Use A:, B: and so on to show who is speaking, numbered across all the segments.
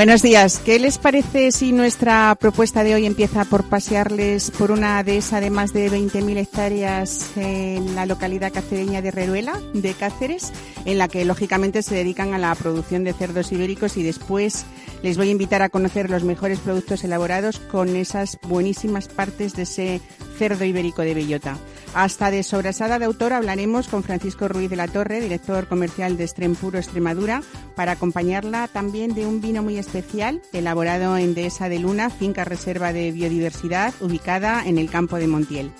A: Buenos días. ¿Qué les parece si nuestra propuesta de hoy empieza por pasearles por una dehesa de más de 20.000 hectáreas en la localidad cacereña de Reruela, de Cáceres, en la que lógicamente se dedican a la producción de cerdos ibéricos y después les voy a invitar a conocer los mejores productos elaborados con esas buenísimas partes de ese cerdo ibérico de bellota. Hasta de sobrasada de autor hablaremos con Francisco Ruiz de la Torre, director comercial de Puro Extremadura, para acompañarla también de un vino muy especial elaborado en Dehesa de Luna, finca reserva de biodiversidad ubicada en el campo de Montiel.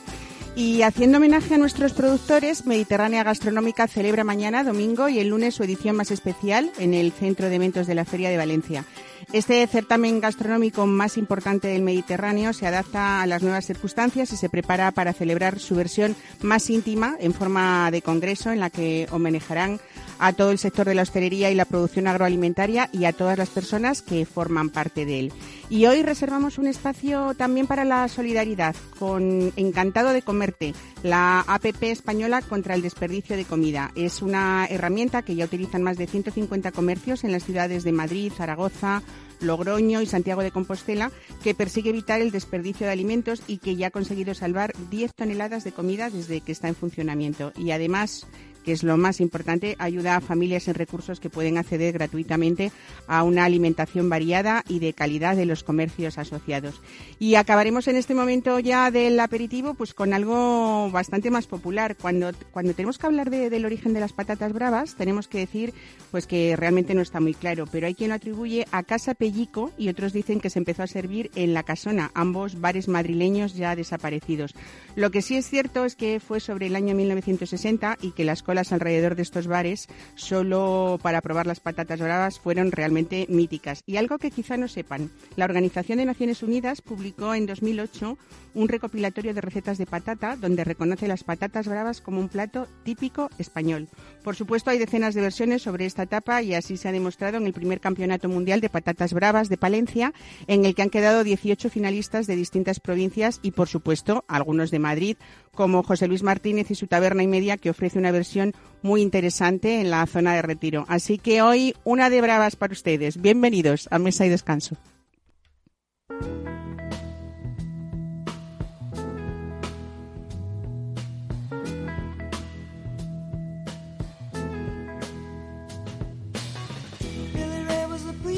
A: Y haciendo homenaje a nuestros productores, Mediterránea Gastronómica celebra mañana, domingo y el lunes su edición más especial en el Centro de Eventos de la Feria de Valencia. Este certamen gastronómico más importante del Mediterráneo se adapta a las nuevas circunstancias y se prepara para celebrar su versión más íntima en forma de congreso en la que homenajarán a todo el sector de la hostelería y la producción agroalimentaria y a todas las personas que forman parte de él. Y hoy reservamos un espacio también para la solidaridad con Encantado de Comerte, la APP española contra el desperdicio de comida. Es una herramienta que ya utilizan más de 150 comercios en las ciudades de Madrid, Zaragoza, Logroño y Santiago de Compostela, que persigue evitar el desperdicio de alimentos y que ya ha conseguido salvar 10 toneladas de comida desde que está en funcionamiento. Y además que es lo más importante, ayuda a familias en recursos que pueden acceder gratuitamente a una alimentación variada y de calidad de los comercios asociados. Y acabaremos en este momento ya del aperitivo pues con algo bastante más popular. Cuando, cuando tenemos que hablar del origen de las patatas bravas, tenemos que decir pues que realmente no está muy claro, pero hay quien lo atribuye a Casa Pellico y otros dicen que se empezó a servir en La Casona, ambos bares madrileños ya desaparecidos. Lo que sí es cierto es que fue sobre el año 1960 y que las alrededor de estos bares solo para probar las patatas bravas fueron realmente míticas. Y algo que quizá no sepan, la Organización de Naciones Unidas publicó en 2008 un recopilatorio de recetas de patata donde reconoce las patatas bravas como un plato típico español. Por supuesto, hay decenas de versiones sobre esta etapa y así se ha demostrado en el primer Campeonato Mundial de Patatas Bravas de Palencia, en el que han quedado 18 finalistas de distintas provincias y, por supuesto, algunos de Madrid, como José Luis Martínez y su taberna y media, que ofrece una versión muy interesante en la zona de retiro. Así que hoy una de bravas para ustedes. Bienvenidos a Mesa y Descanso.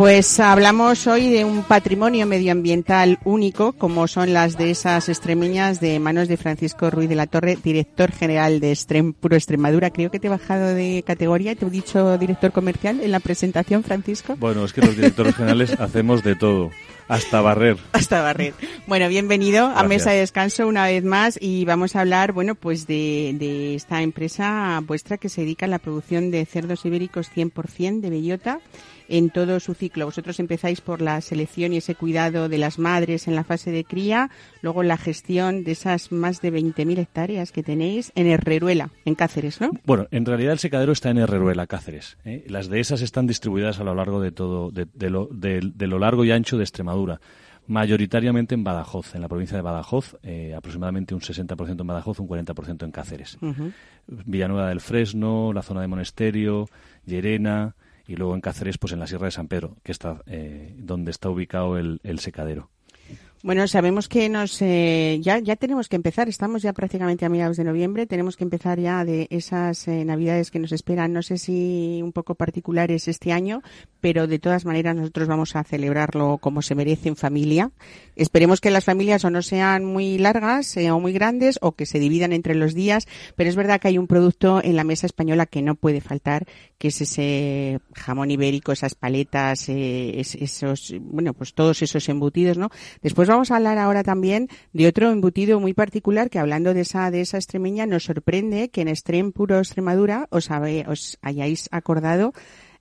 A: Pues hablamos hoy de un patrimonio medioambiental único, como son las de esas extremeñas de manos de Francisco Ruiz de la Torre, director general de Extrem Puro Extremadura. Creo que te he bajado de categoría, te he dicho director comercial en la presentación, Francisco.
B: Bueno, es que los directores generales hacemos de todo. Hasta barrer.
A: Hasta barrer. Bueno, bienvenido a Mesa de Descanso una vez más y vamos a hablar, bueno, pues de, de esta empresa vuestra que se dedica a la producción de cerdos ibéricos 100% de bellota en todo su ciclo. Vosotros empezáis por la selección y ese cuidado de las madres en la fase de cría, luego la gestión de esas más de 20.000 hectáreas que tenéis en Herreruela, en Cáceres, ¿no?
B: Bueno, en realidad el secadero está en Herreruela, Cáceres. ¿eh? Las de esas están distribuidas a lo largo de todo, de, lo, de lo largo y ancho de Extremadura mayoritariamente en Badajoz, en la provincia de Badajoz, eh, aproximadamente un 60% en Badajoz, un 40% en Cáceres. Villanueva del Fresno, la zona de Monesterio, Llerena, y luego en Cáceres, pues en la Sierra de San Pedro, que está donde está ubicado el secadero.
A: Bueno, sabemos que nos eh, ya ya tenemos que empezar. Estamos ya prácticamente a mediados de noviembre. Tenemos que empezar ya de esas eh, navidades que nos esperan. No sé si un poco particulares este año, pero de todas maneras nosotros vamos a celebrarlo como se merece en familia. Esperemos que las familias o no sean muy largas eh, o muy grandes o que se dividan entre los días. Pero es verdad que hay un producto en la mesa española que no puede faltar, que es ese jamón ibérico, esas paletas, esos bueno pues todos esos embutidos, ¿no? Después vamos a hablar ahora también de otro embutido muy particular que hablando de esa de esa extremeña nos sorprende que en Extrem Puro Extremadura os, os hayáis acordado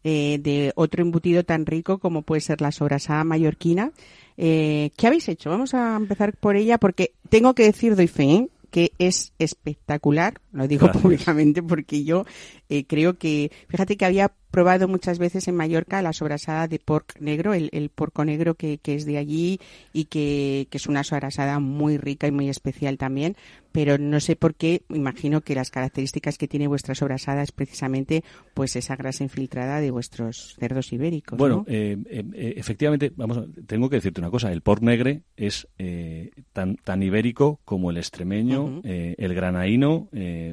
A: eh, de otro embutido tan rico como puede ser la sobrasada mallorquina. Eh, ¿Qué habéis hecho? Vamos a empezar por ella porque tengo que decir, doy fe, ¿eh? que es espectacular, lo digo públicamente porque yo eh, creo que, fíjate que había probado muchas veces en Mallorca la sobrasada de porc negro, el, el porco negro que, que, es de allí y que, que, es una sobrasada muy rica y muy especial también, pero no sé por qué, imagino que las características que tiene vuestra sobrasada es precisamente pues esa grasa infiltrada de vuestros cerdos ibéricos.
B: Bueno, eh, eh, eh, efectivamente, vamos, tengo que decirte una cosa, el porc negre es tan, tan ibérico como el extremeño, el granaíno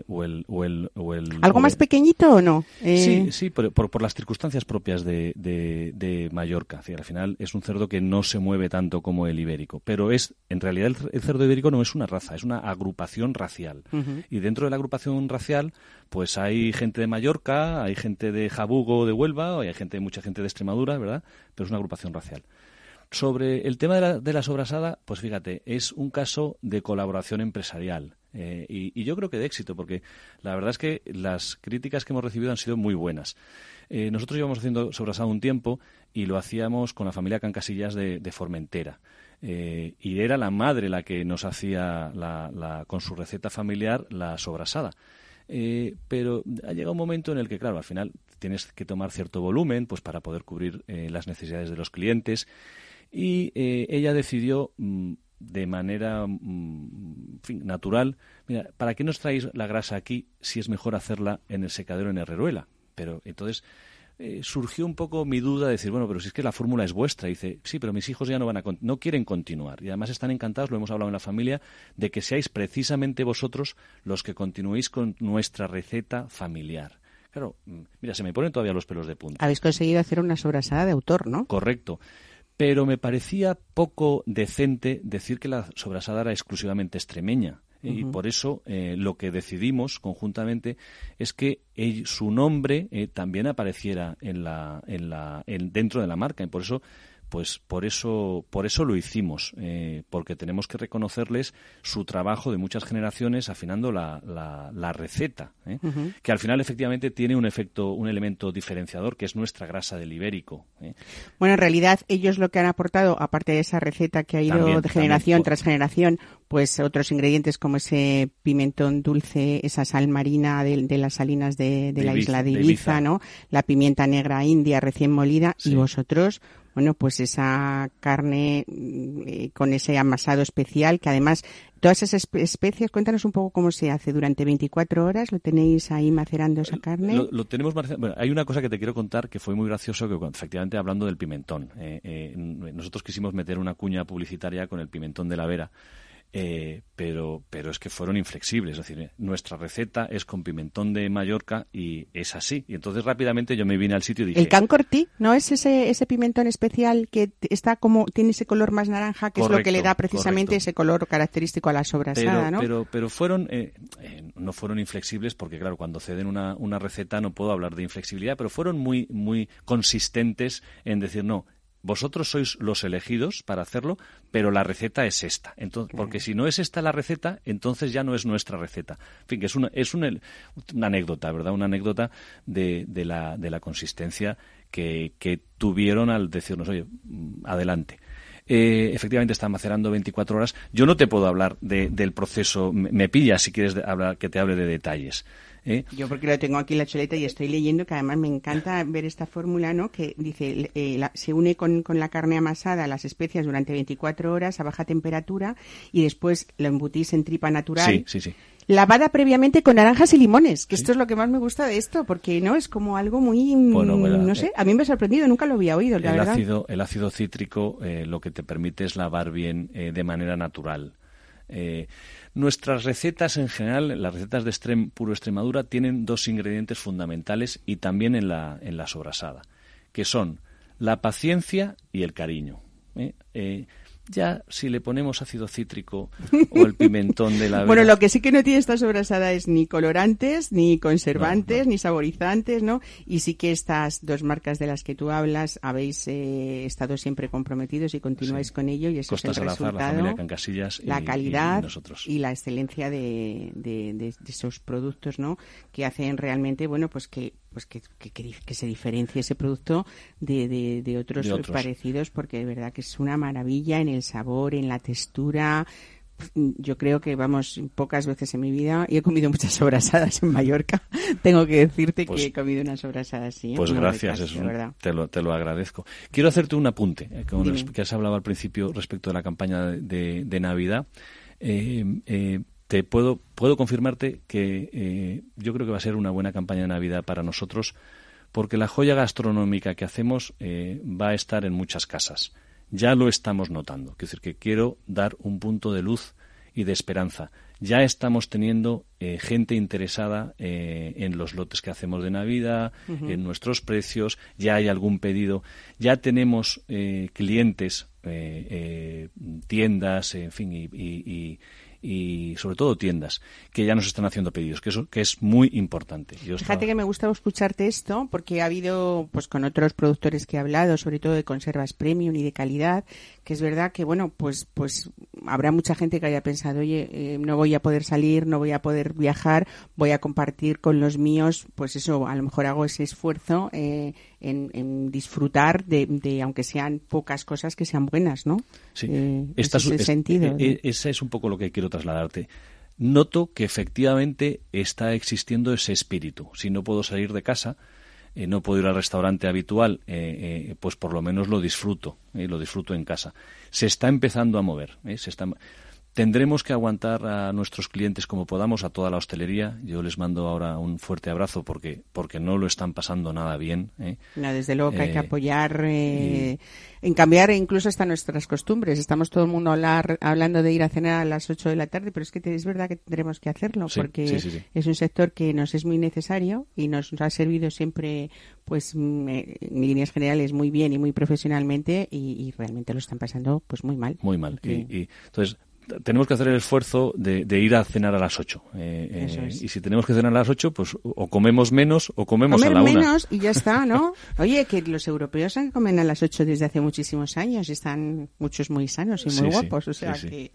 B: o el, o el, o el...
A: ¿Algo más pequeñito o no?
B: Sí, sí, por, por, las circunstancias propias de, de, Mallorca. al final es un cerdo que no se mueve tanto como el ibérico, pero es, en realidad el cerdo ibérico no es una raza, es una agrupación racial. Y dentro de la agrupación racial, pues hay gente de Mallorca, hay gente de Jabugo de Huelva, hay gente, mucha gente de Extremadura, ¿verdad? Pero es una agrupación racial. Sobre el tema de la, de la sobrasada, pues fíjate, es un caso de colaboración empresarial. Eh, y, yo creo que de éxito, porque la verdad es que las críticas que hemos recibido han sido muy buenas. Eh, nosotros llevamos haciendo sobrasada un tiempo y lo hacíamos con la familia Cancasillas de Formentera. Eh, y era la madre la que nos hacía la, con su receta familiar la sobrasada. Eh, pero ha llegado un momento en el que, claro, al final tienes que tomar cierto volumen pues para poder cubrir eh, las necesidades de los clientes y ella decidió mm, de manera mm, natural, mira, ¿para qué nos traéis la grasa aquí si es mejor hacerla en el secadero en Herreruela? Pero entonces eh, surgió un poco mi duda de decir, bueno, pero si es que la fórmula es vuestra. Y dice, sí, pero mis hijos ya no van a no quieren continuar. Y además están encantados, lo hemos hablado en la familia, de que seáis precisamente vosotros los que continuéis con nuestra receta familiar. Claro, mm, mira, se me ponen todavía los pelos de punta.
A: Habéis conseguido hacer una sobrasada de autor, ¿no?
B: Correcto. Pero me parecía poco decente decir que la sobrasada era exclusivamente extremeña. Y por eso eh, lo que decidimos conjuntamente es que su nombre eh, también apareciera en la, en la, en, dentro de la marca. Y por eso pues por eso, por eso lo hicimos, eh, porque tenemos que reconocerles su trabajo de muchas generaciones afinando la, la, receta, ¿eh? que al final efectivamente tiene un efecto, un elemento diferenciador que es nuestra grasa del ibérico. ¿eh?
A: Bueno, en realidad ellos lo que han aportado, aparte de esa receta que ha ido de generación tras generación, pues otros ingredientes como ese pimentón dulce, esa sal marina de, las salinas de, la isla de Ibiza, ¿no? La pimienta negra india recién molida y vosotros bueno, pues esa carne mm, eh, con ese amasado especial que además todas esas especies, cuéntanos un poco cómo se hace durante 24 horas, ¿lo tenéis ahí macerando esa carne?
B: Lo, tenemos bueno, hay una cosa que te quiero contar que fue muy gracioso, que efectivamente hablando del pimentón, eh, eh, nosotros quisimos meter una cuña publicitaria con el pimentón de la Vera eh, pero, pero es que fueron inflexibles. Es decir, nuestra receta es con pimentón de Mallorca y es así. Y entonces rápidamente yo me vine al sitio y dije...
A: El cancortí, ¿no es ese, ese pimentón especial que está como, tiene ese color más naranja, que es lo que le da precisamente ese color característico a la sobrasada,
B: pero,
A: ¿no?
B: Pero, pero fueron, eh, eh, no fueron inflexibles porque, claro, cuando ceden una, una receta no puedo hablar de inflexibilidad, pero fueron muy, muy consistentes en decir, no, vosotros sois los elegidos para hacerlo, pero la receta es esta. Entonces, porque si no es esta la receta, entonces ya no es nuestra receta. En fin, que es una, es una, anécdota, ¿verdad? Una anécdota de, de, la, de la consistencia que, que tuvieron al decirnos, oye, mm, adelante. Eh, efectivamente está macerando 24 horas. Yo no te puedo hablar de, del proceso, me, me pillas si quieres hablar, que te hable de detalles.
A: ¿Eh? Yo porque lo tengo aquí en la choleta y estoy leyendo que además me encanta ver esta fórmula, ¿no? Que dice, eh, se une con, con, la carne amasada, las especias durante 24 horas a baja temperatura y después lo embutís en tripa natural.
B: Sí, sí, sí
A: lavada previamente con naranjas y limones, que esto es lo que más me gusta de esto, porque no es como algo muy, no sé, a mí me ha sorprendido, nunca lo había oído,
B: el Ácido, el ácido cítrico lo que te permite es lavar bien de manera natural. Nuestras recetas en general, las recetas de Extrem Puro Extremadura, tienen dos ingredientes fundamentales y también en la, en la sobrasada, que son la paciencia y el cariño. ¿eh? Eh, ya si le ponemos ácido cítrico o el pimentón de la
A: Bueno, lo que sí que no tiene esta sobrasada es ni colorantes, ni conservantes, ni saborizantes, ¿no? Y sí que estas dos marcas de las que tú hablas habéis eh, estado siempre comprometidos y continuáis con ello y eso es el resultado,
B: la,
A: la calidad y, la excelencia de, de, esos productos, ¿no? Que hacen realmente, bueno, pues que pues que, que, se diferencie ese producto de, de, otros, parecidos porque de verdad que es una maravilla en el sabor, en la textura. Yo creo que, vamos, pocas veces en mi vida, y he comido muchas sobrasadas en Mallorca, tengo que decirte que pues he comido una sobrasada así.
B: Pues gracias, te, lo, te lo agradezco. Quiero hacerte un apunte, eh, que has hablado al principio respecto de la campaña de, de Navidad. Eh, eh, te puedo, puedo confirmarte que eh, yo creo que va a ser una buena campaña de Navidad para nosotros, porque la joya gastronómica que hacemos eh, va a estar en muchas casas. Ya lo estamos notando. Quiero decir que quiero dar un punto de luz y de esperanza. Ya estamos teniendo eh, gente interesada en los lotes que hacemos de Navidad, en nuestros precios, ya hay algún pedido, ya tenemos clientes, tiendas, en fin, y y sobre todo tiendas que ya nos están haciendo pedidos, que eso que es muy importante.
A: Fíjate que me gusta escucharte esto porque ha habido pues con otros productores que he hablado, sobre todo de conservas premium y de calidad, que es verdad que bueno, pues pues habrá mucha gente que haya pensado, "Oye, eh, no voy a poder salir, no voy a poder viajar, voy a compartir con los míos", pues eso, a lo mejor hago ese esfuerzo eh, en, disfrutar de, aunque sean pocas cosas que sean buenas, ¿no?
B: Sí. Eh, ese sentido. ese es un poco lo que quiero trasladarte. Noto que efectivamente está existiendo ese espíritu. Si no puedo salir de casa, eh, no puedo ir al restaurante habitual, eh, eh, pues por lo menos lo disfruto, lo disfruto en casa. Se está empezando a mover, se está, Tendremos que aguantar a nuestros clientes como podamos, a toda la hostelería. Yo les mando ahora un fuerte abrazo porque, porque no lo están pasando nada bien. ¿eh?
A: No, desde luego que hay que eh, apoyar eh, en cambiar incluso hasta nuestras costumbres. Estamos todo el mundo hablar, hablando de ir a cenar a las 8 de la tarde, pero es que es verdad que tendremos que hacerlo porque es un sector que nos es muy necesario y nos ha servido siempre, pues mm, en líneas generales, muy bien y muy profesionalmente y, realmente lo están pasando pues muy mal.
B: Muy mal. Y, y, entonces, tenemos que hacer el esfuerzo de, ir a cenar a las 8. Eh, eh, y si tenemos que cenar a las 8, pues o comemos menos o comemos a la
A: menos y ya está, ¿no? Oye, que los europeos comen a las 8 desde hace muchísimos años y están muchos muy sanos y muy guapos. o sea que.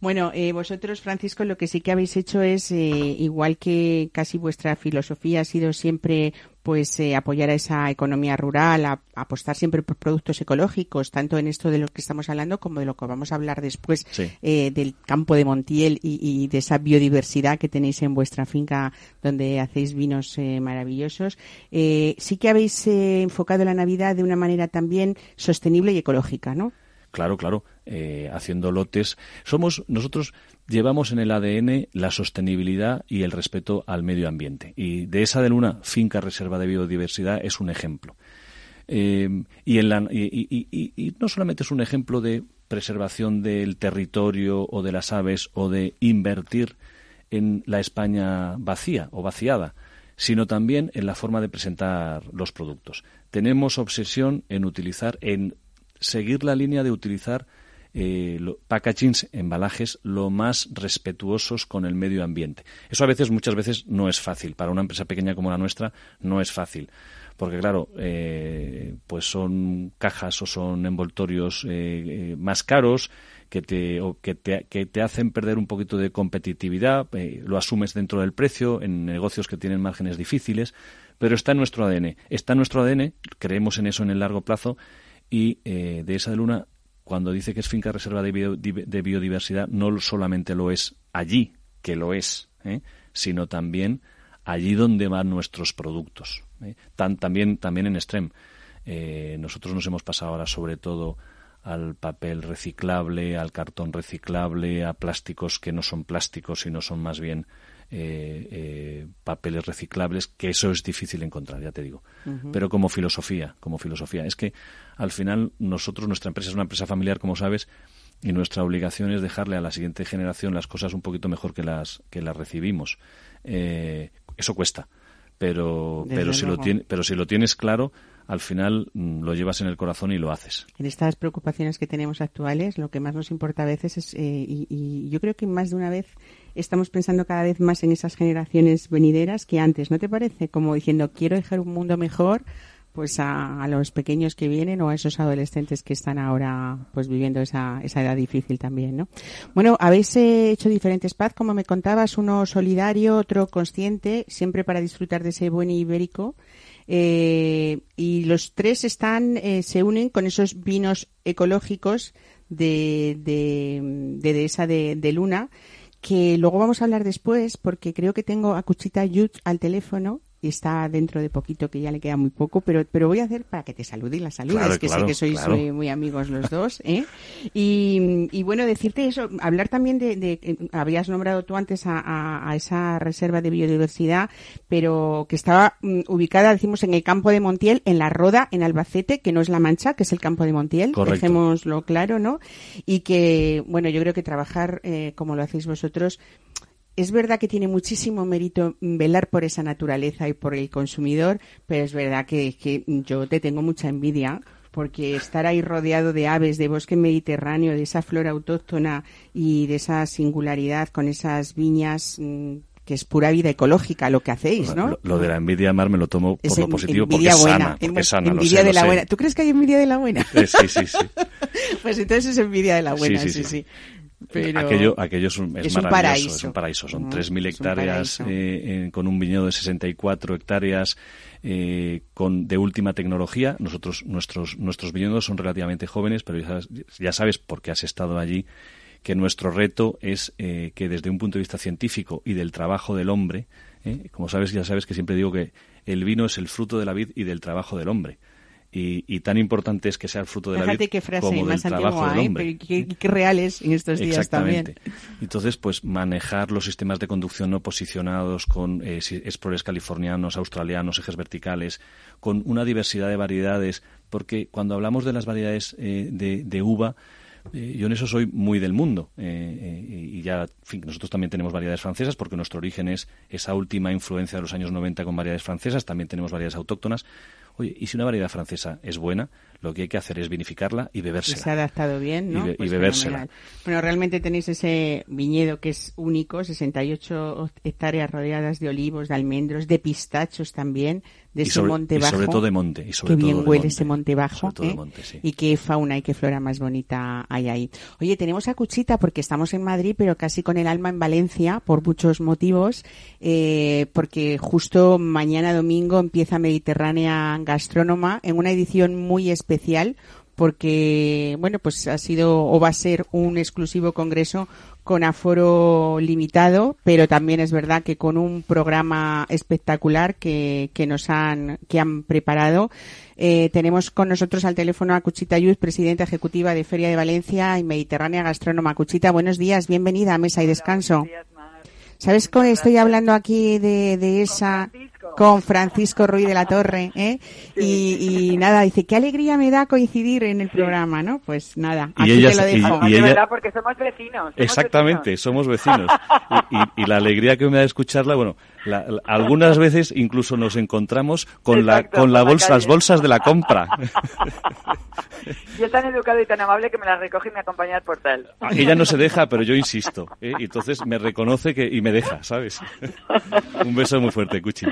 A: Bueno, eh, vosotros, Francisco, lo que sí que habéis hecho es, igual que casi vuestra filosofía ha sido siempre pues eh, apoyar a esa economía rural, a, apostar siempre por productos ecológicos, tanto en esto de lo que estamos hablando como de lo que vamos a hablar después eh, del campo de Montiel y, de esa biodiversidad que tenéis en vuestra finca donde hacéis vinos eh, maravillosos. sí que habéis enfocado la Navidad de una manera también sostenible y ecológica, ¿no?
B: Claro, claro, haciendo lotes. Somos nosotros llevamos en el ADN la sostenibilidad y el respeto al medio ambiente. Y de esa de Luna, finca reserva de biodiversidad, es un ejemplo. Eh, y, en y, no solamente es un ejemplo de preservación del territorio o de las aves o de invertir en la España vacía o vaciada, sino también en la forma de presentar los productos. Tenemos obsesión en utilizar, en seguir la línea de utilizar eh, packagings, embalajes, lo más respetuosos con el medio ambiente. Eso a veces, muchas veces, no es fácil. Para una empresa pequeña como la nuestra, no es fácil. Porque, claro, eh, pues son cajas o son envoltorios eh, eh, más caros que te, que, te, que te hacen perder un poquito de competitividad. lo asumes dentro del precio en negocios que tienen márgenes difíciles. Pero está en nuestro ADN. Está en nuestro ADN, creemos en eso en el largo plazo y de esa de luna cuando dice que es finca reserva de, biodiversidad, no solamente lo es allí, que lo es, ¿eh? sino también allí donde van nuestros productos. ¿eh? también, también en Extrem. Eh, nosotros nos hemos pasado ahora sobre todo al papel reciclable, al cartón reciclable, a plásticos que no son plásticos, sino son más bien papeles reciclables, que eso es difícil encontrar, ya te digo. Pero como filosofía, como filosofía, es que al final nosotros, nuestra empresa es una empresa familiar, como sabes, y nuestra obligación es dejarle a la siguiente generación las cosas un poquito mejor que las que las recibimos. eso cuesta, pero pero si lo tiene, pero si lo tienes claro al final mm, lo llevas en el corazón y lo haces.
A: En estas preocupaciones que tenemos actuales, lo que más nos importa a veces es, eh, y, yo creo que más de una vez estamos pensando cada vez más en esas generaciones venideras que antes, ¿no te parece? Como diciendo, quiero dejar un mundo mejor pues a, los pequeños que vienen o a esos adolescentes que están ahora pues viviendo esa, esa edad difícil también, ¿no? Bueno, habéis eh, hecho diferentes pads, como me contabas, uno solidario, otro consciente, siempre para disfrutar de ese buen ibérico eh, y los tres están, eh, se unen con esos vinos ecológicos de, de, de dehesa de, de, Luna, que luego vamos a hablar después, porque creo que tengo a Cuchita Yut al teléfono y está dentro de poquito, que ya le queda muy poco, pero, pero voy a hacer para que te salude y la saludes, que sé que sois muy, amigos los dos. ¿eh? Y, y, bueno, decirte eso, hablar también de, de eh, habías nombrado tú antes a, a, esa reserva de biodiversidad, pero que estaba mm, ubicada, decimos, en el campo de Montiel, en la Roda, en Albacete, que no es La Mancha, que es el campo de Montiel, dejémoslo claro, ¿no? Y que, bueno, yo creo que trabajar eh, como lo hacéis vosotros, es verdad que tiene muchísimo mérito velar por esa naturaleza y por el consumidor, pero es verdad que, que yo te tengo mucha envidia porque estar ahí rodeado de aves, de bosque mediterráneo, de esa flora autóctona y de esa singularidad con esas viñas mm, que es pura vida ecológica lo que hacéis, ¿no?
B: Lo, de la envidia, Mar, me lo tomo por lo positivo porque es sana, porque es sana, envidia
A: de la buena. ¿Tú crees que hay envidia de la buena?
B: Sí, sí, sí.
A: pues entonces es envidia de la buena, sí, sí. sí.
B: Aquello, aquello es, un, es, maravilloso, es un paraíso. Son 3.000 hectáreas eh, con un viñedo de 64 hectáreas eh, con, de última tecnología. Nosotros, nuestros, nuestros viñedos son relativamente jóvenes, pero ya sabes, porque has estado allí, que nuestro reto es eh, que desde un punto de vista científico y del trabajo del hombre, como sabes, ya sabes que siempre digo que el vino es el fruto de la vid y del trabajo del hombre. Y, tan importante es que sea el fruto de la vida como del trabajo del ¿eh? hombre.
A: Qué, qué, reales en estos días también.
B: Entonces, pues manejar los sistemas de conducción no posicionados con eh, explores californianos, australianos, ejes verticales, con una diversidad de variedades, porque cuando hablamos de las variedades eh, de, uva, eh, yo en eso soy muy del mundo. y ya, en fin, nosotros también tenemos variedades francesas porque nuestro origen es esa última influencia de los años 90 con variedades francesas. También tenemos variedades autóctonas. Oye, y si una variedad francesa es buena, lo que hay que hacer es vinificarla y bebérsela.
A: se ha adaptado bien, ¿no?
B: Y, pues bebérsela.
A: Bueno, realmente tenéis ese viñedo que es único, 68 hectáreas rodeadas de olivos, de almendros, de pistachos también, de ese monte bajo.
B: Y sobre todo de monte. Y sobre
A: qué bien huele ese monte bajo. ¿eh? Y qué fauna y qué flora más bonita hay ahí. Oye, tenemos a Cuchita porque estamos en Madrid, pero casi con el alma en Valencia, por muchos motivos, eh, porque justo mañana domingo empieza Mediterránea Gastrónoma en una edición muy especial porque bueno pues ha sido o va a ser un exclusivo congreso con aforo limitado, pero también es verdad que con un programa espectacular que, que nos han, que han preparado. Eh, tenemos con nosotros al teléfono a Cuchita Yuz, presidenta ejecutiva de Feria de Valencia y Mediterránea Gastrónoma. Cuchita, buenos días, bienvenida a Mesa y Descanso. ¿Sabes cómo estoy hablando aquí de, de esa con Francisco Ruiz de la Torre, ¿eh? Y, nada, dice, qué alegría me da coincidir en el programa, ¿no? Pues nada, aquí te lo dejo.
C: Y, verdad, porque somos vecinos.
B: exactamente, somos vecinos. y, la alegría que me da escucharla, bueno, algunas veces incluso nos encontramos con la con la bolsa, las bolsas de la compra.
C: Yo tan educado y tan amable que me las recoge y me acompaña al portal.
B: Ella no se deja, pero yo insisto. ¿eh? Y entonces me reconoce que y me deja, ¿sabes? Un beso muy fuerte, Cuchi.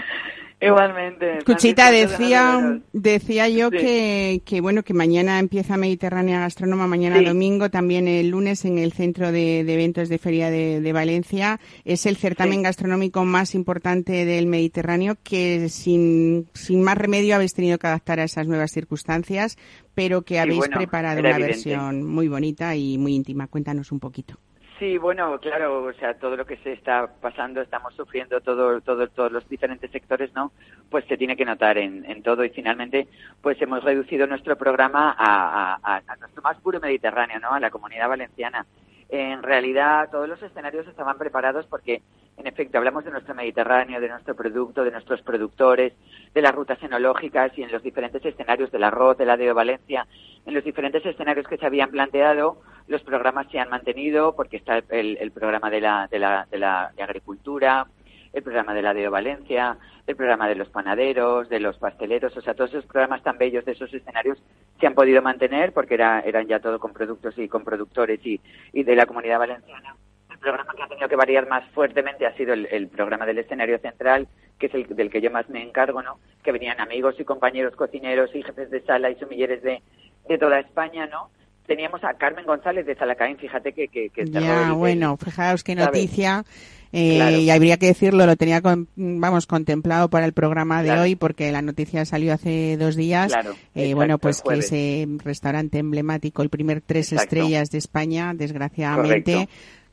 C: Igualmente.
A: Cuchita, decía, decía yo que, que, bueno, que mañana empieza Mediterránea Gastrónoma, mañana domingo, también el lunes en el Centro de, Eventos de Feria de, Valencia. Es el certamen gastronómico más importante del Mediterráneo que sin, sin más remedio habéis tenido que adaptar a esas nuevas circunstancias, pero que habéis preparado una versión muy bonita y muy íntima. Cuéntanos un poquito.
C: Sí, bueno, claro, o sea, todo lo que se está pasando, estamos sufriendo todo, todo, todos los diferentes sectores, ¿no? Pues se tiene que notar en, en todo y finalmente, pues hemos reducido nuestro programa a, a, a, nuestro más puro Mediterráneo, ¿no? A la comunidad valenciana. en realidad todos los escenarios estaban preparados porque, en efecto, hablamos de nuestro Mediterráneo, de nuestro producto, de nuestros productores, de las rutas enológicas y en los diferentes escenarios del arroz, de la de Valencia, en los diferentes escenarios que se habían planteado, los programas se han mantenido porque está el, programa de la, de la, de la agricultura, el programa de la de Valencia, el programa de los panaderos, de los pasteleros, o sea, todos esos programas tan bellos de esos escenarios se han podido mantener porque era, eran ya todo con productos y con productores y, y de la comunidad valenciana. El programa que ha tenido que variar más fuertemente ha sido el, programa del escenario central, que es el del que yo más me encargo, ¿no? Que venían amigos y compañeros cocineros y jefes de sala y sumilleres de, de toda España, ¿no? Teníamos a Carmen González de Salacaín, fíjate que... que, que
A: ya, bueno, fijaos qué noticia. Eh, y habría que decirlo, lo tenía, vamos, contemplado para el programa de hoy porque la noticia salió hace dos días. Eh, bueno, pues que ese restaurante emblemático, el primer tres estrellas de España, desgraciadamente,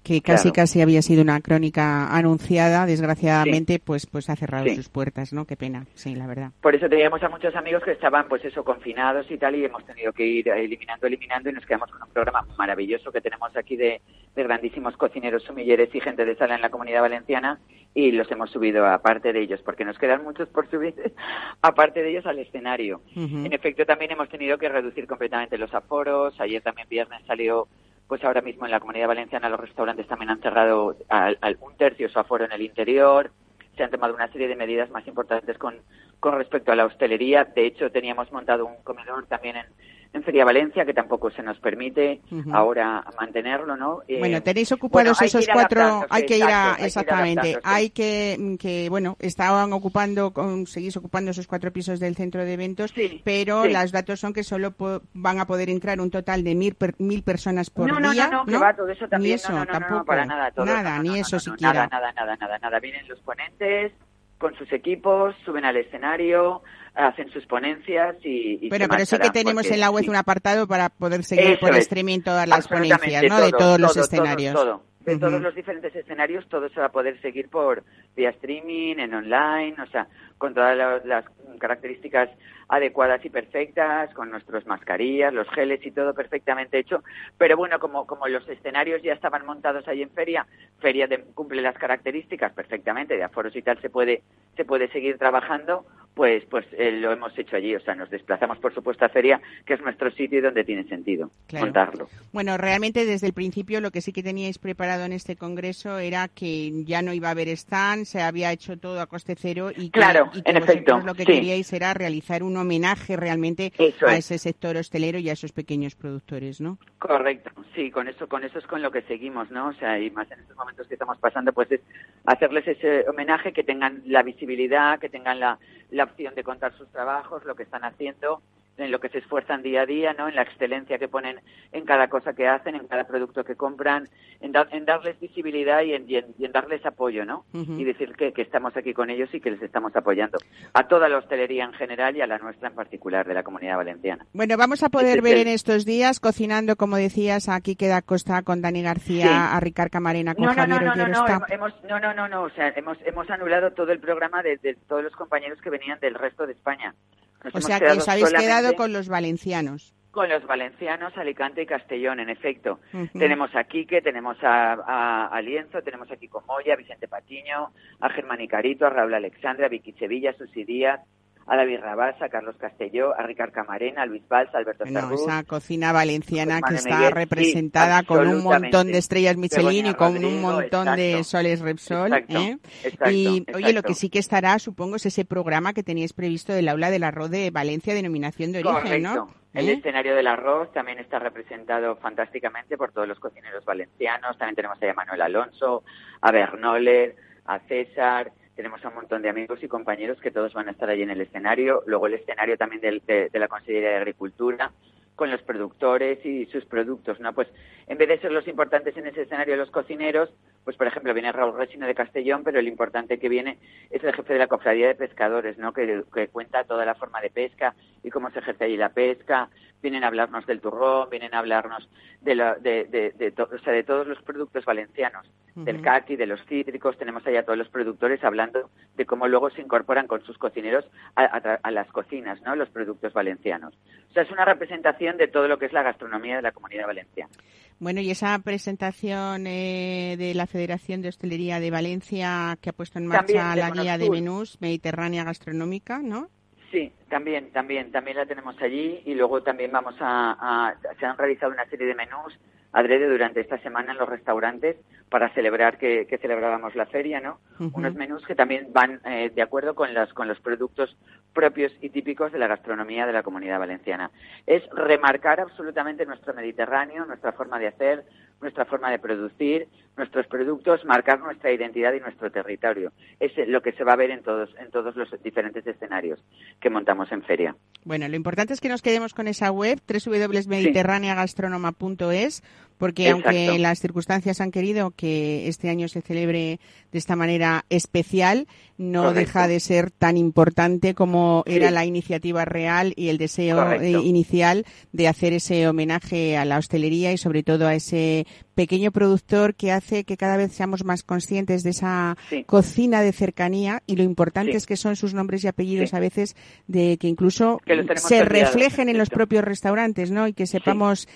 A: que casi casi había sido una crónica anunciada, desgraciadamente, pues pues ha cerrado sus puertas, ¿no? Qué pena, sí, la verdad.
C: Por eso teníamos a muchos amigos que estaban, pues eso, confinados y tal, y hemos tenido que ir eliminando, eliminando, y nos quedamos con un programa maravilloso que tenemos aquí de, grandísimos cocineros, sumilleres y gente de sala en la Comunidad Valenciana, y los hemos subido aparte de ellos, porque nos quedan muchos por subir, aparte de ellos al escenario. En efecto, también hemos tenido que reducir completamente los aforos. Ayer también viernes salió pues ahora mismo en la Comunidad Valenciana los restaurantes también han cerrado al, un tercio su aforo en el interior. Se han tomado una serie de medidas más importantes con, con respecto a la hostelería. De hecho, teníamos montado un comedor también en, en Feria Valencia, que tampoco se nos permite ahora mantenerlo, ¿no?
A: Eh, bueno, tenéis ocupados esos cuatro, hay que ir a, exactamente, hay que, que, bueno, estaban ocupando, seguís ocupando esos cuatro pisos del centro de eventos, pero los datos son que solo van a poder entrar un total de mil, mil personas por
C: día.
A: No,
C: no, no, va, todo eso también, ni eso, tampoco, para nada,
A: nada, ni eso siquiera.
C: Nada, nada, nada, nada, nada, vienen los ponentes con sus equipos, suben al escenario, hacen sus ponencias y...
A: pero pero sí que tenemos en la web un apartado para poder seguir por streaming todas las ponencias, ¿no? de todos los escenarios.
C: Todo, De todos los diferentes escenarios, todo se va a poder seguir por vía streaming, en online, o sea, con todas las características adecuadas y perfectas, con nuestras mascarillas, los geles y todo perfectamente hecho. Pero bueno, como, como los escenarios ya estaban montados ahí en feria, feria cumple las características perfectamente, de aforos y tal se puede, se puede seguir trabajando, pues, pues eh, lo hemos hecho allí. O sea, nos desplazamos, por supuesto, a feria, que es nuestro sitio donde tiene sentido montarlo.
A: Bueno, realmente desde el principio lo que sí que teníais preparado en este congreso era que ya no iba a haber stand, se había hecho todo a coste cero y que,
C: claro, en efecto,
A: lo que queríais era realizar un homenaje realmente a ese sector hostelero y a esos pequeños productores, ¿no?
C: Correcto, sí, con eso, con eso es con lo que seguimos, ¿no? O sea, y más en estos momentos que estamos pasando, pues es hacerles ese homenaje, que tengan la visibilidad, que tengan la, la opción de contar sus trabajos, lo que están haciendo en lo que se esfuerzan día a día, ¿no? En la excelencia que ponen en cada cosa que hacen, en cada producto que compran, en, en darles visibilidad y en, darles apoyo, ¿no? Y decir que, estamos aquí con ellos y que les estamos apoyando. A toda la hostelería en general y a la nuestra en particular, de la Comunidad Valenciana.
A: Bueno, vamos a poder ver en estos días, cocinando, como decías, aquí queda Costa con Dani García, a Ricard Camarena con
C: no,
A: Javier
C: no, no, no, hemos, no, no, no, no, o sea, hemos, hemos anulado todo el programa de todos los compañeros que venían del resto de España
A: o sea que os habéis quedado con los valencianos.
C: Con los valencianos, Alicante y Castellón, en efecto. Tenemos a Quique, tenemos a, a, Lienzo, tenemos aquí con Moya, a Vicente Patiño, a Germán Icarito, a Raúl Alexandra, a Vicky Sevilla, a Susi Díaz, a David Rabasa, a Carlos Castelló, a Ricard Camarena, a Luis Valls, a Alberto
A: bueno, esa cocina valenciana que está representada con un montón de estrellas Michelin y con un montón de soles Repsol. ¿eh? y oye, lo que sí que estará, supongo, es ese programa que teníais previsto del aula del arroz de Valencia, denominación de origen, ¿no?
C: El ¿Eh? escenario del arroz también está representado fantásticamente por todos los cocineros valencianos. También tenemos a Manuel Alonso, a Bernoller, a César, tenemos un montón de amigos y compañeros que todos van a estar allí en el escenario. Luego el escenario también de, de la Consejería de Agricultura con los productores y sus productos, ¿no? Pues en vez de ser los importantes en ese escenario los cocineros, pues por ejemplo viene Raúl Resino de Castellón, pero el importante que viene es el jefe de la cofradía de pescadores, ¿no? Que, que cuenta toda la forma de pesca y cómo se ejerce allí la pesca, vienen a hablarnos del turrón, vienen a hablarnos de, de, de, de, o sea, de todos los productos valencianos, del caqui, de los cítricos, tenemos allá todos los productores hablando de cómo luego se incorporan con sus cocineros a, a, las cocinas, ¿no? Los productos valencianos. Sea, es una representación de todo lo que es la gastronomía de la comunidad valenciana.
A: Bueno, y esa presentación eh, de la Federación de Hostelería de Valencia que ha puesto en marcha la guía de menús Mediterránea Gastronómica, ¿no?
C: Sí, también, también, también la tenemos allí y luego también vamos a, se han realizado una serie de menús adrede durante esta semana en los restaurantes para celebrar que, celebrábamos la feria, ¿no? Unos menús que también van eh, de acuerdo con los, con los productos propios y típicos de la gastronomía de la comunidad valenciana. Es remarcar absolutamente nuestro Mediterráneo, nuestra forma de hacer, nuestra forma de producir, nuestros productos, marcar nuestra identidad y nuestro territorio. Es lo que se va a ver en todos, en todos los diferentes escenarios que montamos en feria.
A: Bueno, lo importante es que nos quedemos con esa web, www.mediterraneagastronoma.es, porque aunque las circunstancias han querido que este año se celebre de esta manera especial, no deja de ser tan importante como era la iniciativa real y el deseo eh, inicial de hacer ese homenaje a la hostelería y sobre todo a ese pequeño productor que hace que cada vez seamos más conscientes de esa cocina de cercanía y lo importante es que son sus nombres y apellidos a veces de que incluso se reflejen en los propios restaurantes, ¿no? Y que sepamos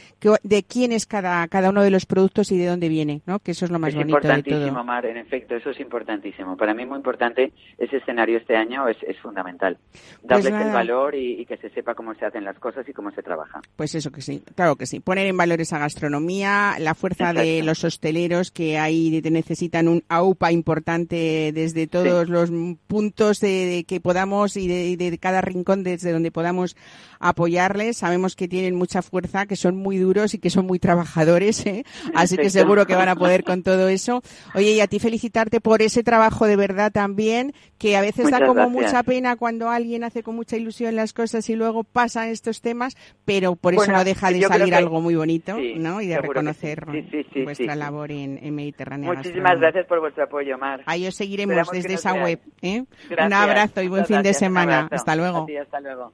A: de quién es cada, cada uno de los productos y de dónde viene, ¿no? Que eso es lo más bonito de todo.
C: importantísimo, Mar, en efecto, eso es importantísimo. Para mí muy importante ese escenario este año es, es fundamental. Pues Darles el valor y, que se sepa cómo se hacen las cosas y cómo se trabaja.
A: Pues eso que sí, claro que sí. Poner en valor esa gastronomía, la fuerza de los hosteleros que ahí necesitan un AUPA importante desde todos los puntos de, que podamos y de, cada rincón desde donde podamos apoyarles. Sabemos que tienen mucha fuerza, que son muy duros y que son muy trabajadores, ¿eh? así que seguro que van a poder con todo eso. Oye, y a ti felicitarte por ese trabajo de verdad también, que a veces da como mucha pena cuando alguien hace con mucha ilusión las cosas y luego pasan estos temas, pero por eso no deja de salir algo muy bonito, ¿no? Y de reconocer vuestra labor en, en Mediterráneo.
C: Muchísimas gracias por vuestro apoyo, Mar.
A: Ahí os seguiremos desde esa web. ¿eh? Un abrazo y buen fin de semana. Hasta luego.
C: hasta luego.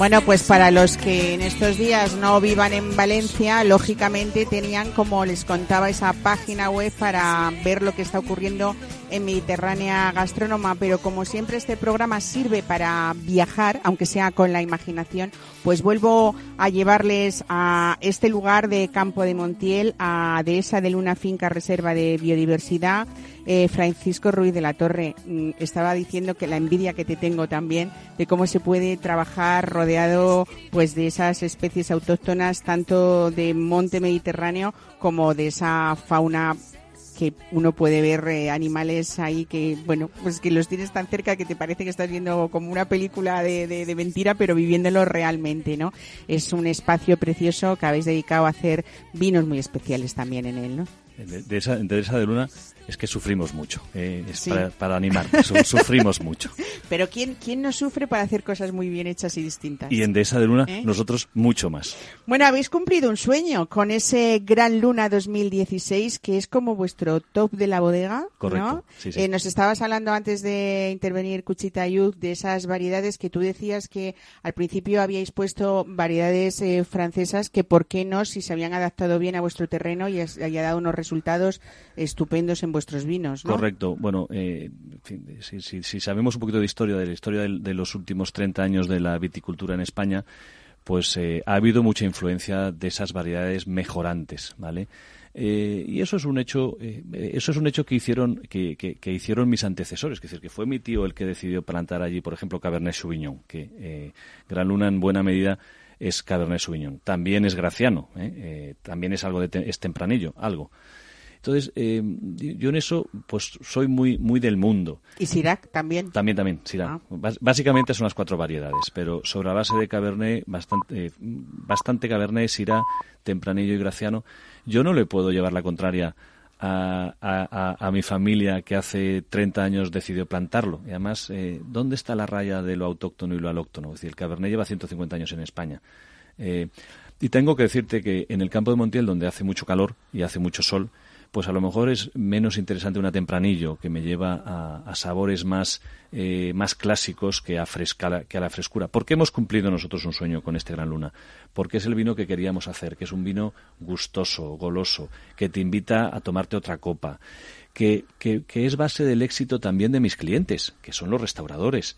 A: Bueno, pues para los que en estos días no vivan en Valencia, lógicamente tenían, como les contaba, esa página web para ver lo que está ocurriendo en Mediterránea Gastrónoma, pero como siempre este programa sirve para viajar, aunque sea con la imaginación, pues vuelvo a llevarles a este lugar de Campo de Montiel, a Dehesa de Luna Finca Reserva de Biodiversidad, eh, Francisco Ruiz de la Torre mm, estaba diciendo que la envidia que te tengo también de cómo se puede trabajar rodeado pues de esas especies autóctonas tanto de monte mediterráneo como de esa fauna que uno puede ver eh, animales ahí que, bueno, pues que los tienes tan cerca que te parece que estás viendo como una película de, de, mentira, pero viviéndolo realmente, ¿no? Es un espacio precioso que habéis dedicado a hacer vinos muy especiales también en él, ¿no?
B: De, esa, de esa de luna es que sufrimos mucho. Eh, es para, para animar, sufrimos mucho.
A: Pero ¿quién, ¿quién no sufre para hacer cosas muy bien hechas y distintas?
B: Y en Dehesa de Luna, ¿Eh? nosotros mucho más.
A: Bueno, habéis cumplido un sueño con ese Gran Luna 2016, que es como vuestro top de la bodega.
B: Correcto.
A: Eh, nos estabas hablando antes de intervenir, Cuchita Ayud, de esas variedades que tú decías que al principio habíais puesto variedades francesas, que por qué no, si se habían adaptado bien a vuestro terreno y haya dado unos resultados estupendos en
B: Correcto. Bueno, eh, si, sabemos un poquito de historia, de la historia de, los últimos 30 años de la viticultura en España, pues eh, ha habido mucha influencia de esas variedades mejorantes, ¿vale? Eh, y eso es un hecho, eso es un hecho que hicieron, que, que, hicieron mis antecesores, es decir, que fue mi tío el que decidió plantar allí, por ejemplo, Cabernet Sauvignon, que Gran Luna en buena medida es Cabernet Sauvignon. También es Graciano, también es algo de es tempranillo, algo. Entonces, eh, yo en eso, pues soy muy, muy del mundo.
A: ¿Y Sirac también?
B: También, también, Sirac. Ah. Básicamente son las cuatro variedades, pero sobre la base de Cabernet, bastante, bastante Cabernet, Syrah, Tempranillo y Graciano. Yo no le puedo llevar la contraria a, mi familia que hace 30 años decidió plantarlo. Y además, eh, ¿dónde está la raya de lo autóctono y lo alóctono? Es decir, el Cabernet lleva 150 años en España. Eh, y tengo que decirte que en el campo de Montiel, donde hace mucho calor y hace mucho sol, pues a lo mejor es menos interesante una tempranillo que me lleva a, sabores más, eh, más clásicos que a, que a la frescura. ¿Por qué hemos cumplido nosotros un sueño con este Gran Luna? Porque es el vino que queríamos hacer, que es un vino gustoso, goloso, que te invita a tomarte otra copa, que, que es base del éxito también de mis clientes, que son los restauradores.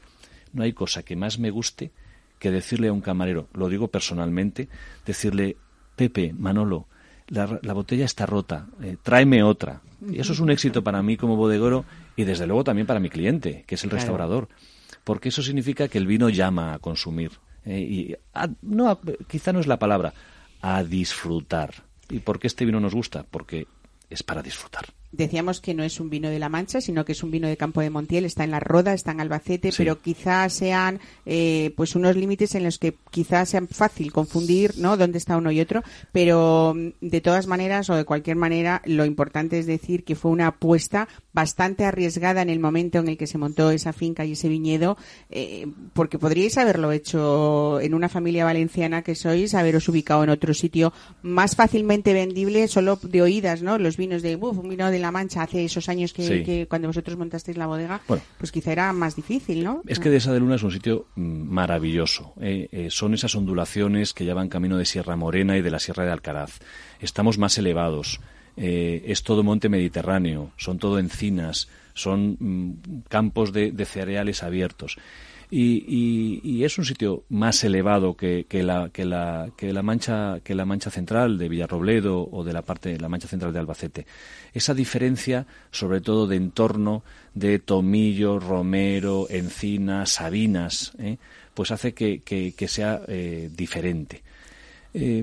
B: No hay cosa que más me guste que decirle a un camarero, lo digo personalmente, decirle, Pepe, Manolo, la, botella está rota, eh, tráeme otra. Y eso es un éxito para mí como bodegoro y desde luego también para mi cliente, que es el restaurador, porque eso significa que el vino llama a consumir. Eh, y no, quizá no es la palabra, a disfrutar. ¿Y por qué este vino nos gusta? Porque es para disfrutar
A: decíamos que no es un vino de La Mancha, sino que es un vino de Campo de Montiel, está en la Roda, está en Albacete, pero quizás sean eh, pues unos límites en los que quizás sea fácil confundir, ¿no? Dónde está uno y otro, pero mm, de todas maneras o de cualquier manera, lo importante es decir que fue una apuesta bastante arriesgada en el momento en el que se montó esa finca y ese viñedo, eh, porque podríais haberlo hecho en una familia valenciana que sois, haberos ubicado en otro sitio más fácilmente vendible solo de oídas, ¿no? Los vinos de, un vino de la Mancha hace esos años que, cuando vosotros montasteis la bodega, pues quizá era más difícil, ¿no?
B: Es que de esa de Luna es un sitio mm, maravilloso. ¿eh? Eh, son esas ondulaciones que llevan camino de Sierra Morena y de la Sierra de Alcaraz. Estamos más elevados. Eh, es todo monte mediterráneo, son todo encinas, son mm, campos de cereales abiertos. Y, es un sitio más elevado que, la, que, la, que, la mancha, que la mancha central de Villarrobledo o de la parte la mancha central de Albacete. Esa diferencia, sobre todo de entorno de Tomillo, Romero, Encina, Sabinas, ¿eh? pues hace que, sea eh, diferente. Eh,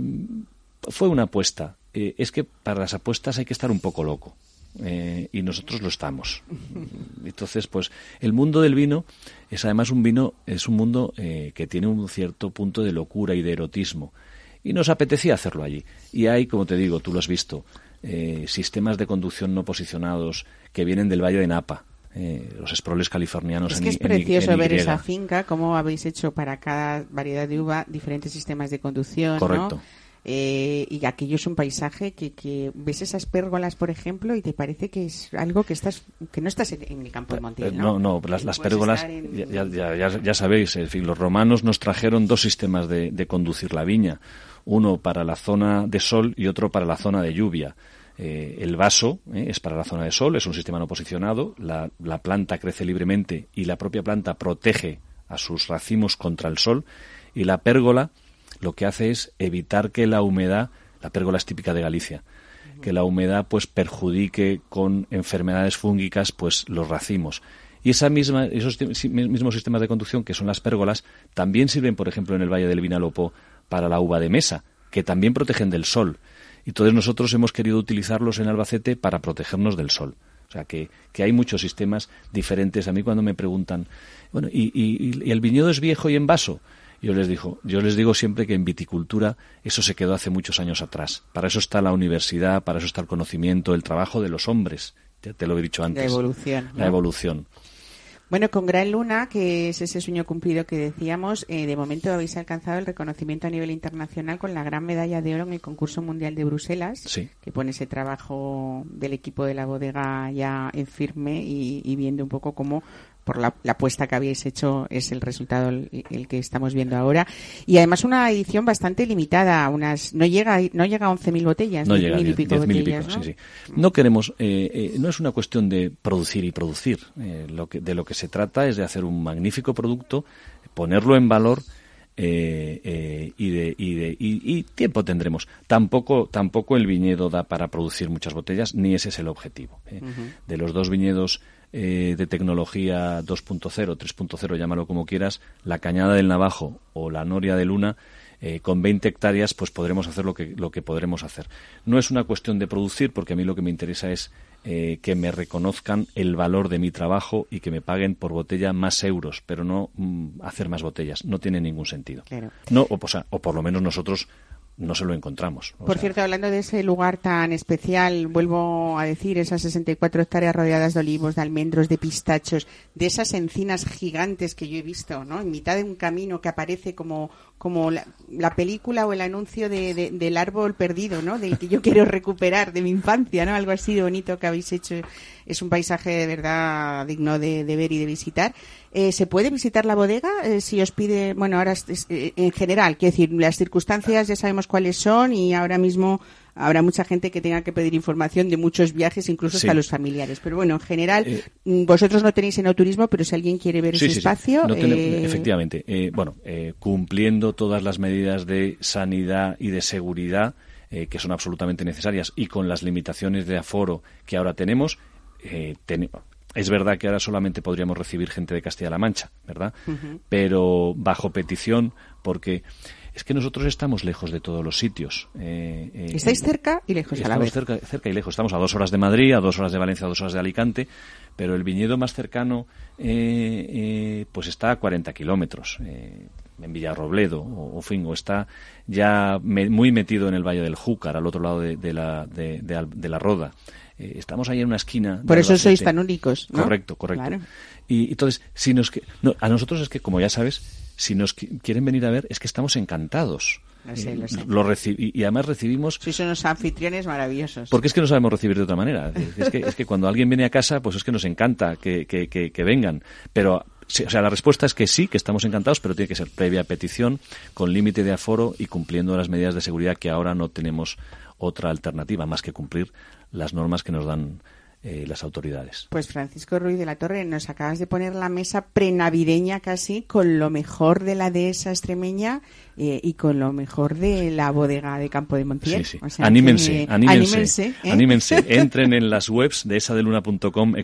B: fue una apuesta. es que para las apuestas hay que estar un poco loco. Eh, y nosotros lo estamos. Entonces, pues el mundo del vino es además un vino, es un mundo eh, que tiene un cierto punto de locura y de erotismo. Y nos apetecía hacerlo allí. Y hay, como te digo, tú lo has visto, eh, sistemas de conducción no posicionados que vienen del Valle de Napa, los esproles californianos.
A: Es que es precioso ver esa finca, cómo habéis hecho para cada variedad de uva diferentes sistemas de conducción.
B: Correcto.
A: Eh, y aquello es un paisaje que, ves esas pérgolas, por ejemplo, y te parece que es algo que estás que no estás en, el campo de Montiel, ¿no?
B: No, no, las, pérgolas, ya, ya, ya, sabéis, en fin, los romanos nos trajeron dos sistemas de, conducir la viña, uno para la zona de sol y otro para la zona de lluvia. Eh, el vaso eh, es para la zona de sol, es un sistema no posicionado, la, la planta crece libremente y la propia planta protege a sus racimos contra el sol, y la pérgola lo que hace es evitar que la humedad, la pérgola es típica de Galicia, que la humedad pues perjudique con enfermedades fúngicas pues los racimos. Y esa misma, esos mismos sistemas de conducción que son las pérgolas también sirven, por ejemplo, en el Valle del Vinalopó para la uva de mesa, que también protegen del sol. Y todos nosotros hemos querido utilizarlos en Albacete para protegernos del sol. O sea, que, que hay muchos sistemas diferentes. A mí cuando me preguntan, bueno, ¿y, y el viñedo es viejo y en vaso? Yo les digo, yo les digo siempre que en viticultura eso se quedó hace muchos años atrás. Para eso está la universidad, para eso está el conocimiento, el trabajo de los hombres. Ya te lo he dicho antes.
A: La evolución.
B: La evolución.
A: Bueno, con Gran Luna, que es ese sueño cumplido que decíamos, eh, de momento habéis alcanzado el reconocimiento a nivel internacional con la gran medalla de oro en el concurso mundial de Bruselas, que pone ese trabajo del equipo de la bodega ya en firme y, y viendo un poco cómo por la, apuesta que habéis hecho es el resultado el, que estamos viendo ahora y además una edición bastante limitada unas no llega no llega a 11.000 botellas
B: no llega y pico botellas ¿no? Sí, sí. no queremos eh, eh, no es una cuestión de producir y producir eh, lo que de lo que se trata es de hacer un magnífico producto ponerlo en valor y, de, y, de, y, tiempo tendremos. Tampoco, tampoco el viñedo da para producir muchas botellas, ni ese es el objetivo. De los dos viñedos eh, de tecnología 2.0, 3.0, llámalo como quieras, la Cañada del Navajo o la Noria de Luna eh, con 20 hectáreas pues podremos hacer lo que, lo que podremos hacer. No es una cuestión de producir, porque a mí lo que me interesa es eh, que me reconozcan el valor de mi trabajo y que me paguen por botella más euros, pero no mm, hacer más botellas. No tiene ningún sentido. No, o, o por lo menos nosotros no se lo encontramos.
A: Por cierto, hablando de ese lugar tan especial, vuelvo a decir, esas 64 hectáreas rodeadas de olivos, de almendros, de pistachos, de esas encinas gigantes que yo he visto, ¿no? En mitad de un camino que aparece como, como la, película o el anuncio de, del árbol perdido, ¿no? Del que yo quiero recuperar de mi infancia, ¿no? Algo así de bonito que habéis hecho. Es un paisaje de verdad digno de ver y de visitar. Eh, ¿Se puede visitar la bodega eh, si os pide, bueno, ahora eh, en general, quiero decir, las circunstancias ya sabemos cuáles son y ahora mismo habrá mucha gente que tenga que pedir información de muchos viajes, incluso hasta los familiares. Pero bueno, en general, mm, vosotros no tenéis enoturismo, pero si alguien quiere ver ese espacio.
B: efectivamente. bueno, cumpliendo todas las medidas de sanidad y de seguridad que son absolutamente necesarias y con las limitaciones de aforo que ahora tenemos, tenemos es verdad que ahora solamente podríamos recibir gente de Castilla-La Mancha, ¿verdad? Pero bajo petición, porque es que nosotros estamos lejos de todos los sitios.
A: Eh, eh, Estáis cerca y lejos
B: a
A: la vez.
B: Cerca, cerca y lejos. Estamos a dos horas de Madrid, a dos horas de Valencia, a dos horas de Alicante, pero el viñedo más cercano eh, pues está a 40 kilómetros. en Villarrobledo o, o Fingo está ya muy metido en el Valle del Júcar, al otro lado de, la, de, de la Roda. Eh, estamos ahí en una esquina.
A: Por eso sois tan únicos.
B: Correcto, correcto. Y entonces, si nos, a nosotros es que, como ya sabes, si nos quieren venir a ver, es que estamos encantados. Lo y, además recibimos...
A: Sí, son unos anfitriones maravillosos.
B: Porque es que no sabemos recibir de otra manera. Es que, es que cuando alguien viene a casa, pues es que nos encanta que, que, que, vengan. Pero o sea, la respuesta es que sí, que estamos encantados, pero tiene que ser previa petición, con límite de aforo y cumpliendo las medidas de seguridad que ahora no tenemos otra alternativa más que cumplir las normas que nos dan eh, las autoridades.
A: Pues Francisco Ruiz de la Torre, nos acabas de poner la mesa prenavideña casi con lo mejor de la dehesa extremeña eh, y con lo mejor de la bodega de Campo de Montiel.
B: Sí, sí. anímense, anímense, anímense, ¿eh? entren en las webs de esadeluna.com,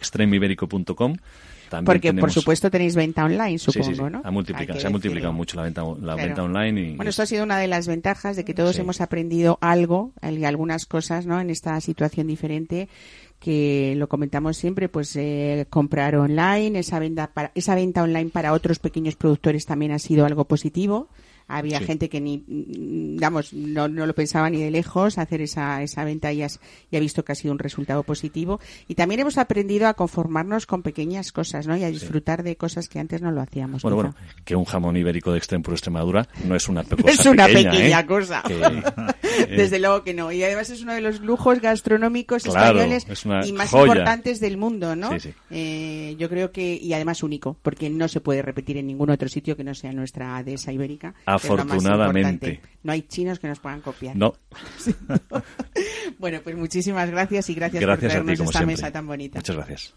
A: porque, por supuesto, tenéis venta online, supongo, ¿no?
B: se ha multiplicado mucho la venta, la venta online. Y
A: bueno, esto ha sido una de las ventajas de que todos hemos aprendido algo y algunas cosas, ¿no? En esta situación diferente que lo comentamos siempre, pues eh, comprar online, esa venta, para, esa venta online para otros pequeños productores también ha sido algo positivo. Había gente que ni, digamos, no, no, lo pensaba ni de lejos hacer esa, esa venta y, y ha visto que ha sido un resultado positivo. Y también hemos aprendido a conformarnos con pequeñas cosas, ¿no? Y a disfrutar de cosas que antes no lo hacíamos.
B: Bueno, bueno, que un jamón ibérico de Extrempuro Extremadura no es una cosa
A: Es una pequeña, ¿eh? cosa. Desde luego que no. Y además es uno de los lujos gastronómicos españoles y más importantes del mundo, ¿no? Eh, yo creo que, y además único, porque no se puede repetir en ningún otro sitio que no sea nuestra dehesa ibérica.
B: Afortunadamente.
A: No hay chinos que nos puedan copiar.
B: No.
A: bueno, pues muchísimas gracias y gracias, por traernos esta mesa tan bonita.
B: Muchas gracias.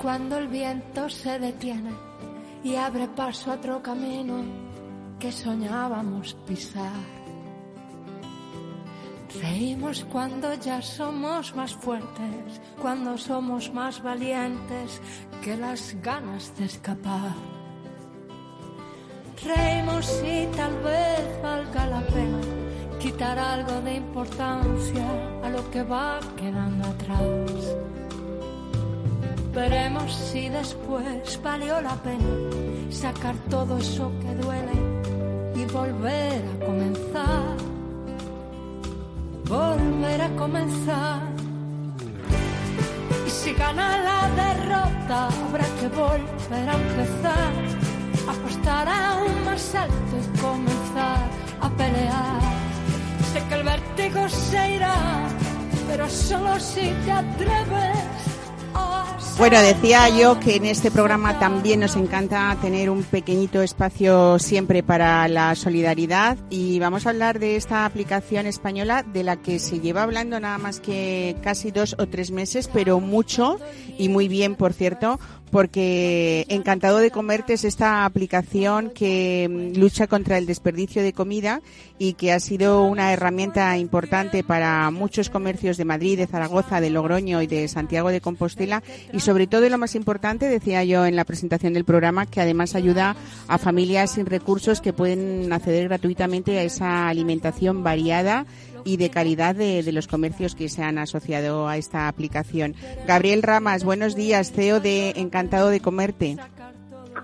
D: Cuando el viento se detiene y abre paso a otro camino que soñábamos pisar. Reímos cuando ya somos más fuertes, cuando somos más valientes que las ganas de escapar. Reímos y tal vez valga la pena quitar algo de importancia a lo que va quedando atrás. Veremos si después valió la pena sacar todo eso que duele y volver a comenzar. Volver a comenzar. Y si gana la derrota, habrá que volver a empezar. Apostar aún más alto y comenzar a pelear. Sé que el vértigo se irá, pero solo si te atreves
A: bueno, decía yo que en este programa también nos encanta tener un pequeñito espacio siempre para la solidaridad y vamos a hablar de esta aplicación española de la que se lleva hablando nada más que casi dos o tres meses, pero mucho y muy bien, por cierto, porque Encantado de Comerte es esta aplicación que mm, lucha contra el desperdicio de comida y que ha sido una herramienta importante para muchos comercios de Madrid, de Zaragoza, de Logroño y de Santiago de Compostela. Y sobre todo lo más importante, decía yo en la presentación del programa, que además ayuda a familias sin recursos que pueden acceder gratuitamente a esa alimentación variada y de calidad de, los comercios que se han asociado a esta aplicación. Gabriel Ramas, buenos días, CEO de Encantado de Comerte.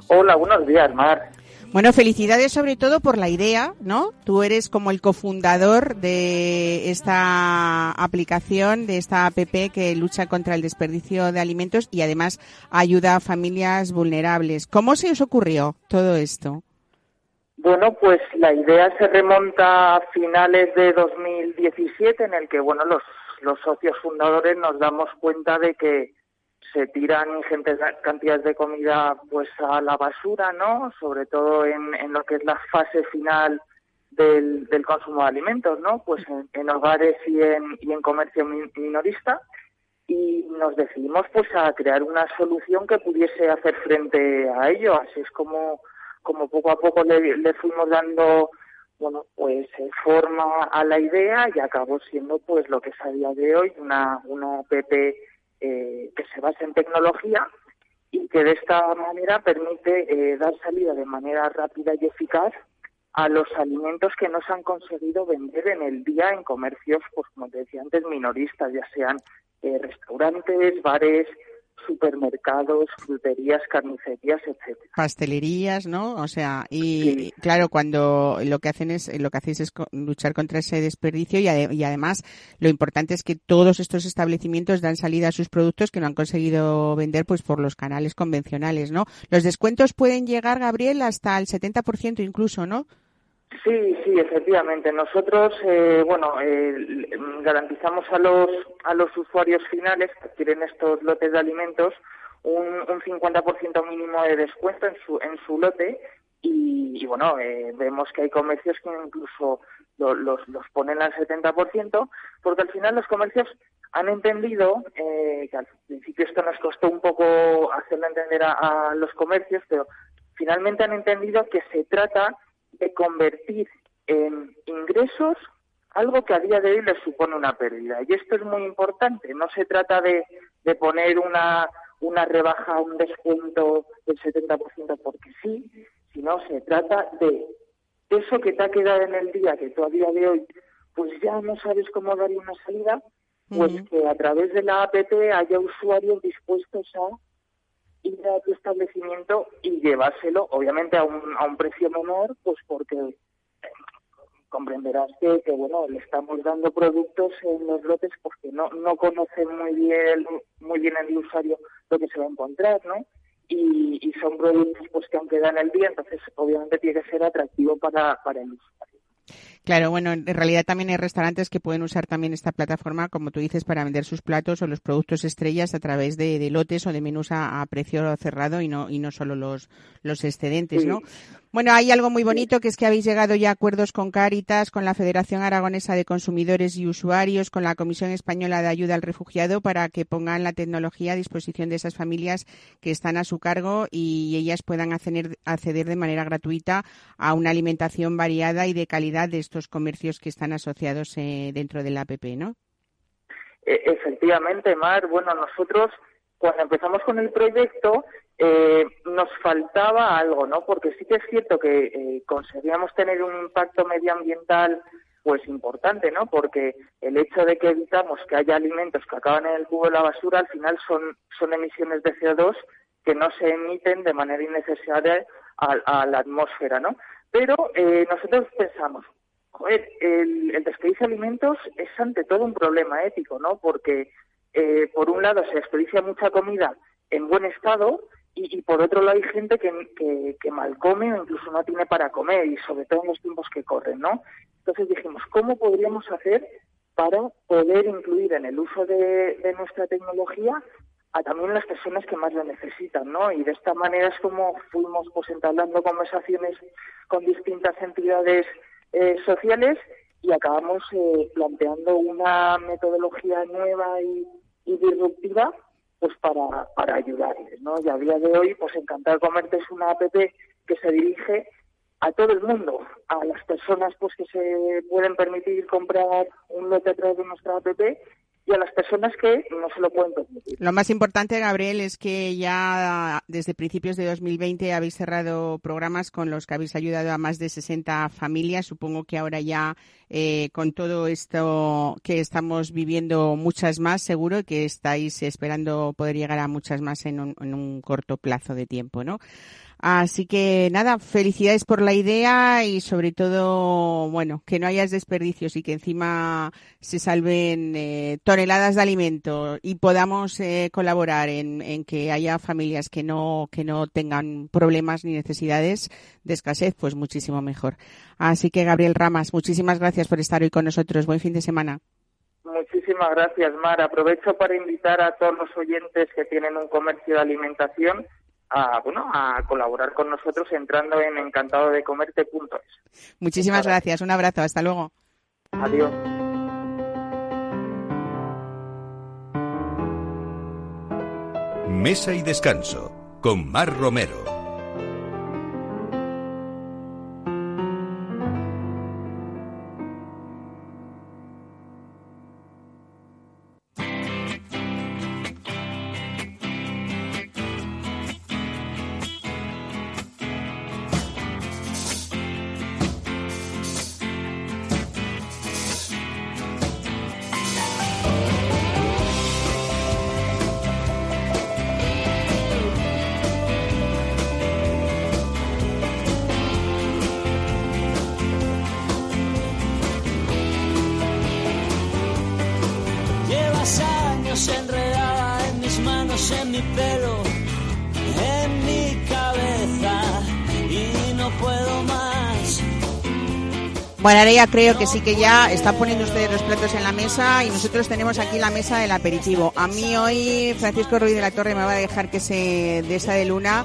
E: Hola, buenos días, Mar.
A: Bueno, felicidades sobre todo por la idea, ¿no? Tú eres como el cofundador de esta aplicación, de esta app que lucha contra el desperdicio de alimentos y además ayuda a familias vulnerables. ¿Cómo se os ocurrió todo esto?
E: Bueno, pues la idea se remonta a finales de 2017 en el que, bueno, los, los socios fundadores nos damos cuenta de que se tiran ingentes cantidades de comida pues a la basura, ¿no? Sobre todo en, en lo que es la fase final del, del consumo de alimentos, ¿no? Pues en, hogares y en, y en comercio minorista y nos decidimos pues a crear una solución que pudiese hacer frente a ello. Así es como como poco a poco le, fuimos dando bueno pues eh, forma a la idea y acabó siendo pues lo que es a día de hoy una una app eh, que se basa en tecnología y que de esta manera permite eh, dar salida de manera rápida y eficaz a los alimentos que no se han conseguido vender en el día en comercios, pues como te decía antes, minoristas, ya sean restaurantes, bares, supermercados, fruterías, carnicerías, etcétera.
A: Pastelerías, ¿no? O sea, y claro, cuando lo que hacen es lo que hacéis es luchar contra ese desperdicio y, y, además lo importante es que todos estos establecimientos dan salida a sus productos que no han conseguido vender pues por los canales convencionales, ¿no? Los descuentos pueden llegar, Gabriel, hasta el 70% incluso, ¿no?
E: Sí, sí, efectivamente. Nosotros, eh, bueno, eh, garantizamos a los a los usuarios finales que adquieren estos lotes de alimentos un, un 50% mínimo de descuento en su en su lote y, bueno, eh, vemos que hay comercios que incluso los, los ponen al 70%, porque al final los comercios han entendido, que al principio esto nos costó un poco hacerlo entender a los comercios, pero finalmente han entendido que se trata de convertir en ingresos algo que a día de hoy les supone una pérdida. Y esto es muy importante. No se trata de, de poner una, una rebaja, un descuento del 70% porque sí, sino se trata de eso que te ha quedado en el día, que tú a día de hoy pues ya no sabes cómo dar una salida, pues que a través de la APP haya usuarios dispuestos a ir a tu establecimiento y llevárselo, obviamente a un, a un precio menor, pues porque eh, comprenderás que, que, bueno le estamos dando productos en los lotes porque no no conocen muy bien muy bien el usuario lo que se va a encontrar no y, y son productos pues que aunque dan el día entonces obviamente tiene que ser atractivo para para el usuario
A: Claro, bueno, en realidad también hay restaurantes que pueden usar también esta plataforma, como tú dices, para vender sus platos o los productos estrellas a través de, lotes o de menús a, precio cerrado y no y no solo los los excedentes, ¿no? Bueno, hay algo muy bonito que es que habéis llegado ya a acuerdos con Cáritas, con la Federación Aragonesa de Consumidores y Usuarios, con la Comisión Española de Ayuda al Refugiado para que pongan la tecnología a disposición de esas familias que están a su cargo y ellas puedan acceder, acceder de manera gratuita a una alimentación variada y de calidad de estos comercios que están asociados eh, dentro de la APP, ¿no?
E: E, efectivamente, Mar. Bueno, nosotros cuando empezamos con el proyecto eh, nos faltaba algo, ¿no? Porque sí que es cierto que eh, conseguíamos tener un impacto medioambiental pues importante, ¿no? Porque el hecho de que evitamos que haya alimentos que acaban en el cubo de la basura, al final son, son emisiones de CO2 que no se emiten de manera innecesaria a, la atmósfera, ¿no? Pero eh, nosotros pensamos, joder, el, el desperdicio de alimentos es ante todo un problema ético, ¿no? Porque eh, por un lado se desperdicia mucha comida en buen estado y, por otro lado hay gente que, que, mal come o incluso no tiene para comer y sobre todo en los tiempos que corren, ¿no? Entonces dijimos, ¿cómo podríamos hacer para poder incluir en el uso de, nuestra tecnología a también las personas que más lo necesitan, ¿no? Y de esta manera es como fuimos pues entablando conversaciones con distintas entidades eh, sociales y acabamos eh, planteando una metodología nueva y, disruptiva pues para, para ayudarles, ¿no? Y a día de hoy, pues Encantar Comerte es una app que se dirige a todo el mundo, a las personas pues que se pueden permitir comprar un lote a través de nuestra app y a las personas que no se lo pueden.
A: Lo más importante, Gabriel, es que ya desde principios de 2020 habéis cerrado programas con los que habéis ayudado a más de 60 familias. Supongo que ahora ya eh, con todo esto que estamos viviendo muchas más, seguro que estáis esperando poder llegar a muchas más en un, en un corto plazo de tiempo, ¿no? Así que nada, felicidades por la idea y sobre todo, bueno, que no hayas desperdicios y que encima se salven eh, toneladas de alimento y podamos eh, colaborar en, en, que haya familias que no, que no tengan problemas ni necesidades de escasez, pues muchísimo mejor. Así que Gabriel Ramas, muchísimas gracias por estar hoy con nosotros. Buen fin de semana.
E: Muchísimas gracias, Mar. Aprovecho para invitar a todos los oyentes que tienen un comercio de alimentación a, bueno, a colaborar con nosotros entrando en encantadodecomerte.es.
A: Muchísimas gracias, un abrazo, hasta luego.
E: Adiós.
F: Mesa y descanso con Mar Romero.
A: Ya creo que sí que ya están poniendo ustedes los platos en la mesa y nosotros tenemos aquí la mesa del aperitivo. A mí hoy Francisco Ruiz de la Torre me va a dejar que se de esa de luna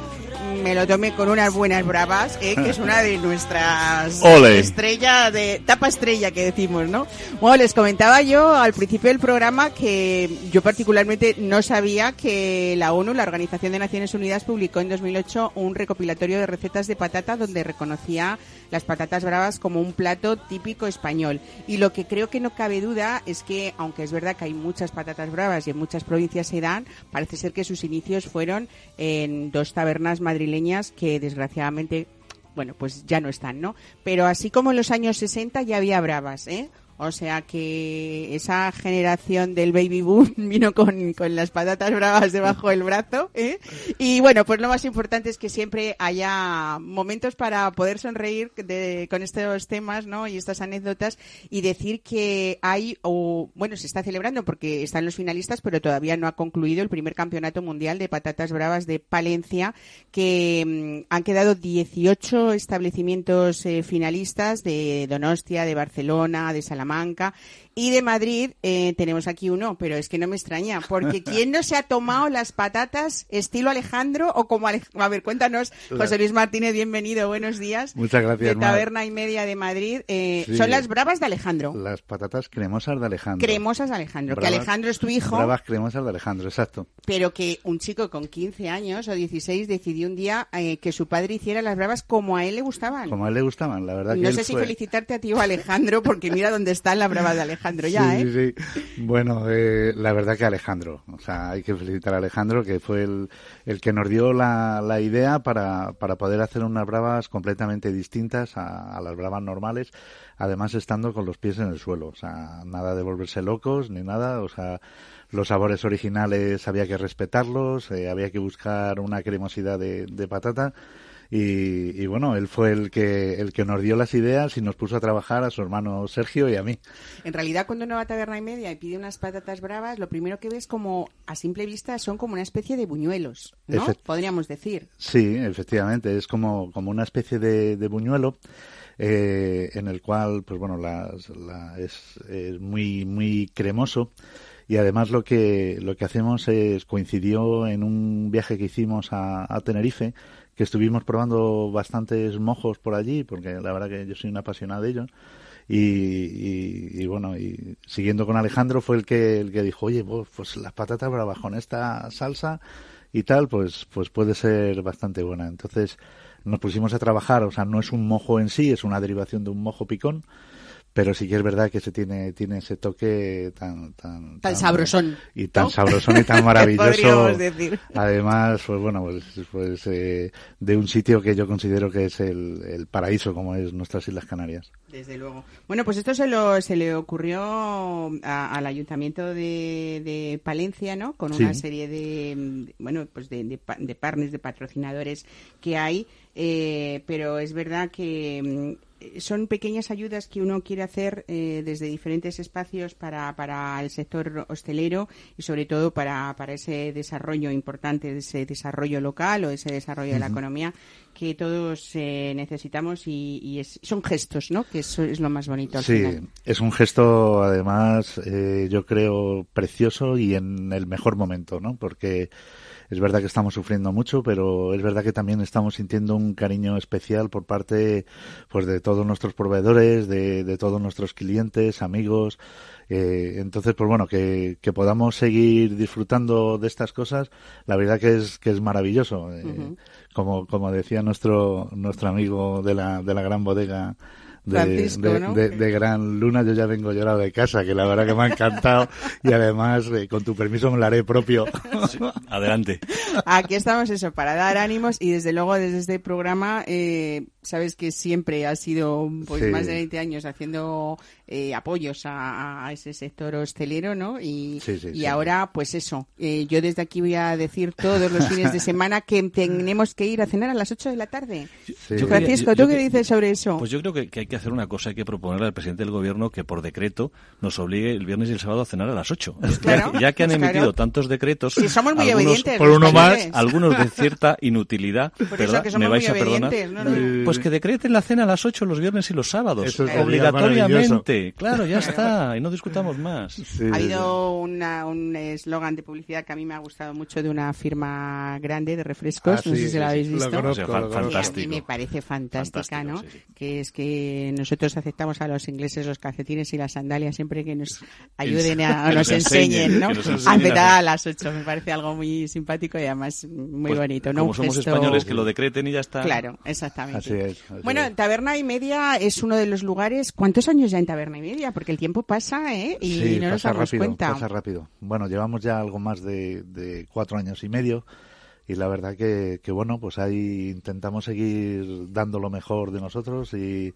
A: me lo tome con unas buenas bravas, ¿eh? que es una de nuestras estrellas, de tapa estrella que decimos, ¿no? Bueno, les comentaba yo al principio del programa que yo particularmente no sabía que la ONU, la Organización de Naciones Unidas, publicó en 2008 un recopilatorio de recetas de patata donde reconocía las patatas bravas como un plato típico español. Y lo que creo que no cabe duda es que, aunque es verdad que hay muchas patatas bravas y en muchas provincias se dan, parece ser que sus inicios fueron en dos tabernas madrileñas que desgraciadamente bueno, pues ya no están, ¿no? Pero así como en los años 60 ya había bravas, ¿eh? O sea que esa generación del baby boom vino con, con las patatas bravas debajo del brazo. ¿eh? Y bueno, pues lo más importante es que siempre haya momentos para poder sonreír de, con estos temas ¿no? y estas anécdotas y decir que hay, o bueno, se está celebrando porque están los finalistas, pero todavía no ha concluido el primer campeonato mundial de patatas bravas de Palencia, que mm, han quedado 18 establecimientos eh, finalistas de Donostia, de Barcelona, de Salamanca Salamanca y de Madrid eh, tenemos aquí uno, pero es que no me extraña, porque ¿quién no se ha tomado las patatas estilo Alejandro o como Alejandro? A ver, cuéntanos, José Luis Martínez, bienvenido, buenos días.
G: Muchas gracias,
A: De Taberna y Media de Madrid. Eh, Son las bravas de Alejandro.
G: Las patatas cremosas de Alejandro.
A: Cremosas de Alejandro, que Alejandro es tu hijo.
G: Bravas cremosas de Alejandro, exacto.
A: Pero que un chico con 15 años o 16 decidió un día eh, que su padre hiciera las bravas como a él le gustaban.
G: Como a él le gustaban, la verdad.
A: No
G: que
A: sé si felicitarte a ti o a Alejandro, porque mira dónde están las bravas de Alejandro ya,
G: sí,
A: ¿eh?
G: Sí, sí. Bueno, eh, la verdad que Alejandro, o sea, hay que felicitar a Alejandro, que fue el, el que nos dio la, la idea para, para poder hacer unas bravas completamente distintas a, a, las bravas normales, además estando con los pies en el suelo, o sea, nada de volverse locos ni nada, o sea, los sabores originales había que respetarlos, eh, había que buscar una cremosidad de, de patata y, y, bueno, él fue el que, el que nos dio las ideas y nos puso a trabajar a su hermano Sergio y a mí.
A: En realidad, cuando uno va a taberna y media y pide unas patatas bravas, lo primero que ves como, a simple vista, son como una especie de buñuelos, ¿no? Efect Podríamos decir.
G: Sí, efectivamente, es como, como una especie de, de buñuelo. Eh, en el cual, pues bueno, la, la, es, es muy, muy cremoso y además lo que lo que hacemos es coincidió en un viaje que hicimos a, a Tenerife que estuvimos probando bastantes mojos por allí porque la verdad que yo soy un apasionado de ellos Y, bueno, y siguiendo con Alejandro fue el que, el que dijo, oye, pues, pues las patatas bravas con esta salsa y tal, pues, pues puede ser bastante buena. Entonces nos pusimos a trabajar, o sea, no es un mojo en sí, es una derivación de un mojo picón, pero sí que es verdad que se tiene tiene ese toque tan tan,
A: tan, sabrosón
G: y tan sabrosón y tan maravilloso. Además pues bueno pues, pues eh, de un sitio que yo considero que es el, el, paraíso como es nuestras islas Canarias.
A: Desde luego. Bueno pues esto se lo se le ocurrió al ayuntamiento de, de, Palencia no con una serie de bueno pues de, de, de partners de patrocinadores que hay eh, pero es verdad que son pequeñas ayudas que uno quiere hacer eh, desde diferentes espacios para, para el sector hostelero y sobre todo para, para ese desarrollo importante, ese desarrollo local o ese desarrollo de la economía que todos eh, necesitamos y, son gestos, ¿no? Que eso es lo más bonito. Al
G: sí, es un gesto además eh, yo creo precioso y en el mejor momento, ¿no? Porque es verdad que estamos sufriendo mucho, pero es verdad que también estamos sintiendo un cariño especial por parte pues de todos nuestros proveedores, de, de todos nuestros clientes, amigos. Eh, entonces, pues bueno, que, que, podamos seguir disfrutando de estas cosas, la verdad que es que es maravilloso. Eh, como, como decía nuestro nuestro amigo de la, de la gran bodega de, de, Gran Luna, yo ya vengo llorado de casa, que la verdad que me ha encantado y además, eh, con tu permiso, me lo haré propio.
B: adelante.
A: Aquí estamos eso, para dar ánimos y desde luego desde este programa, eh, sabes que siempre ha sido pues más de 20 años haciendo eh, apoyos a, ese sector hostelero, ¿no? Y, y ahora, pues eso, eh, yo desde aquí voy a decir todos los fines de semana que tenemos que ir a cenar a las 8 de la tarde. Francisco, ¿tú qué dices sobre eso?
B: Pues yo creo que, hay que hacer una cosa, hay que proponerle al presidente del gobierno que por decreto nos obligue el viernes y el sábado a cenar a las 8. Pues ya que han pues emitido tantos decretos,
A: somos muy
B: algunos,
A: por
B: uno más, algunos de cierta inutilidad, me vais a perdonar, pues que decreten la cena a las 8 los viernes y los sábados, obligatoriamente. Claro, ya está, y no discutamos más.
A: ha habido un eslogan de publicidad que a mí me ha gustado mucho de una firma grande de refrescos, ah, no sé si lo habéis visto.
B: fantástico.
A: A mí me parece fantástica, ¿no? Que es que nosotros aceptamos a los ingleses los calcetines y las sandalias siempre que nos ayuden a, nos enseñen, ¿no? A a las 8, me parece algo muy simpático y además muy pues, bonito, ¿no?
B: Como somos españoles que lo decreten y ya está.
A: Claro, exactamente. Bueno, Taberna y Media es uno de los lugares. ¿Cuántos años ya en Taberna y media? Porque el tiempo pasa, ¿eh? Y no nos damos
G: rápido,
A: cuenta.
G: Pasa rápido. Bueno, llevamos ya algo más de, de cuatro años y medio y la verdad que, que, bueno, pues ahí intentamos seguir dando lo mejor de nosotros y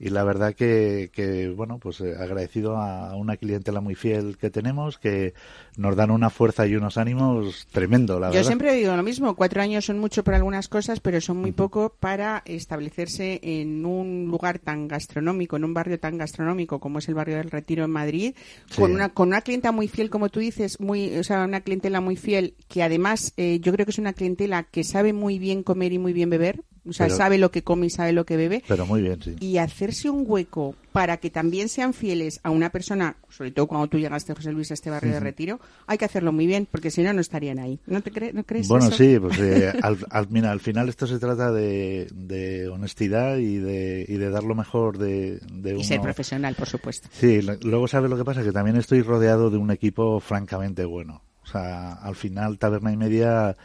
G: y la verdad que, que bueno, pues eh, agradecido a una clientela muy fiel que tenemos, que nos dan una fuerza y unos ánimos tremendo, la
A: Yo siempre digo lo mismo, cuatro años son mucho para algunas cosas, pero son muy poco para establecerse en un lugar tan gastronómico, en un barrio tan gastronómico como es el barrio del Retiro en Madrid, con una con una clienta muy fiel, como tú dices, muy, o sea, una clientela muy fiel, que además eh, yo creo que es una clientela que sabe muy bien comer y muy bien beber, o sea, sabe lo que come y sabe lo que bebe.
G: Pero muy bien, sí.
A: Y hacerse un hueco para que también sean fieles a una persona, sobre todo cuando tú llegaste, José Luis, a este barrio de retiro, hay que hacerlo muy bien, porque si no, no estarían ahí. ¿No, te crees?
G: Bueno, sí, pues eh, al, al, final esto se trata de, honestidad y de, y de dar lo mejor de, de
A: Y ser profesional, por supuesto.
G: Sí, luego sabes lo que pasa, que también estoy rodeado de un equipo francamente bueno. O sea, al final, Taberna y Media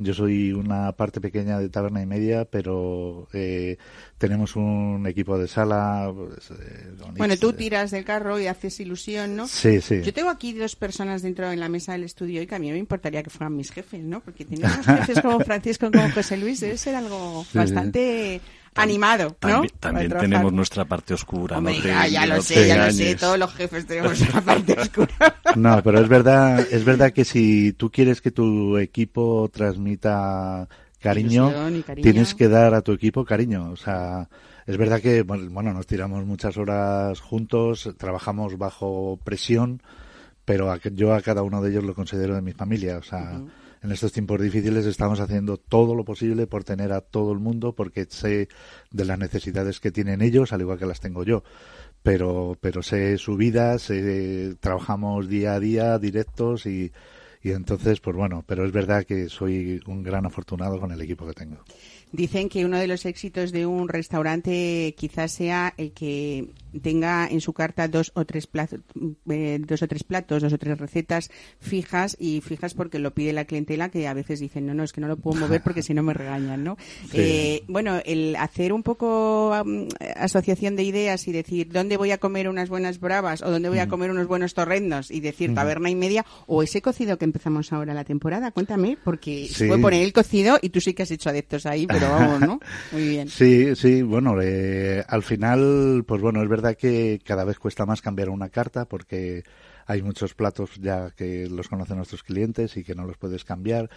G: yo soy una parte pequeña de Taberna y Media, pero eh, tenemos un equipo de sala. Pues,
A: eh, bueno, tú tiras del carro y haces ilusión, ¿no?
G: Sí, sí.
A: Yo tengo aquí dos personas dentro en la mesa del estudio y que a mí me importaría que fueran mis jefes, ¿no? Porque tener jefes como Francisco, como José Luis, debe ser algo bastante animado, ¿no?
B: También, tenemos nuestra parte oscura, ¿no?
A: ya, lo sé, ya lo sé, todos los jefes tenemos nuestra parte oscura.
G: No, pero es verdad, es verdad que si tú quieres que tu equipo transmita cariño, tienes que dar a tu equipo cariño, o sea, es verdad que bueno, nos tiramos muchas horas juntos, trabajamos bajo presión, pero yo a cada uno de ellos lo considero de mi familia, o sea, en estos tiempos difíciles estamos haciendo todo lo posible por tener a todo el mundo porque sé de las necesidades que tienen ellos, al igual que las tengo yo. Pero, pero sé su vida, sé, trabajamos día a día, directos y, y entonces, pues bueno, pero es verdad que soy un gran afortunado con el equipo que tengo.
A: Dicen que uno de los éxitos de un restaurante quizás sea el que tenga en su carta dos o tres platos, eh, dos o tres platos, dos o tres recetas fijas y fijas porque lo pide la clientela que a veces dicen no, no, es que no lo puedo mover porque si no me regañan, ¿no? Eh, bueno, el hacer un poco asociación de ideas y decir dónde voy a comer unas buenas bravas o dónde voy a comer unos buenos torrendos y decir taberna y media o ese cocido que empezamos ahora la temporada, cuéntame, porque se puede poner el cocido y tú sí que has hecho adeptos ahí, pero vamos, ¿no? Muy bien.
G: Sí, sí, bueno, eh, al final, pues bueno, es verdad que cada vez cuesta más cambiar una carta porque hay muchos platos ya que los conocen nuestros clientes y que no los puedes cambiar.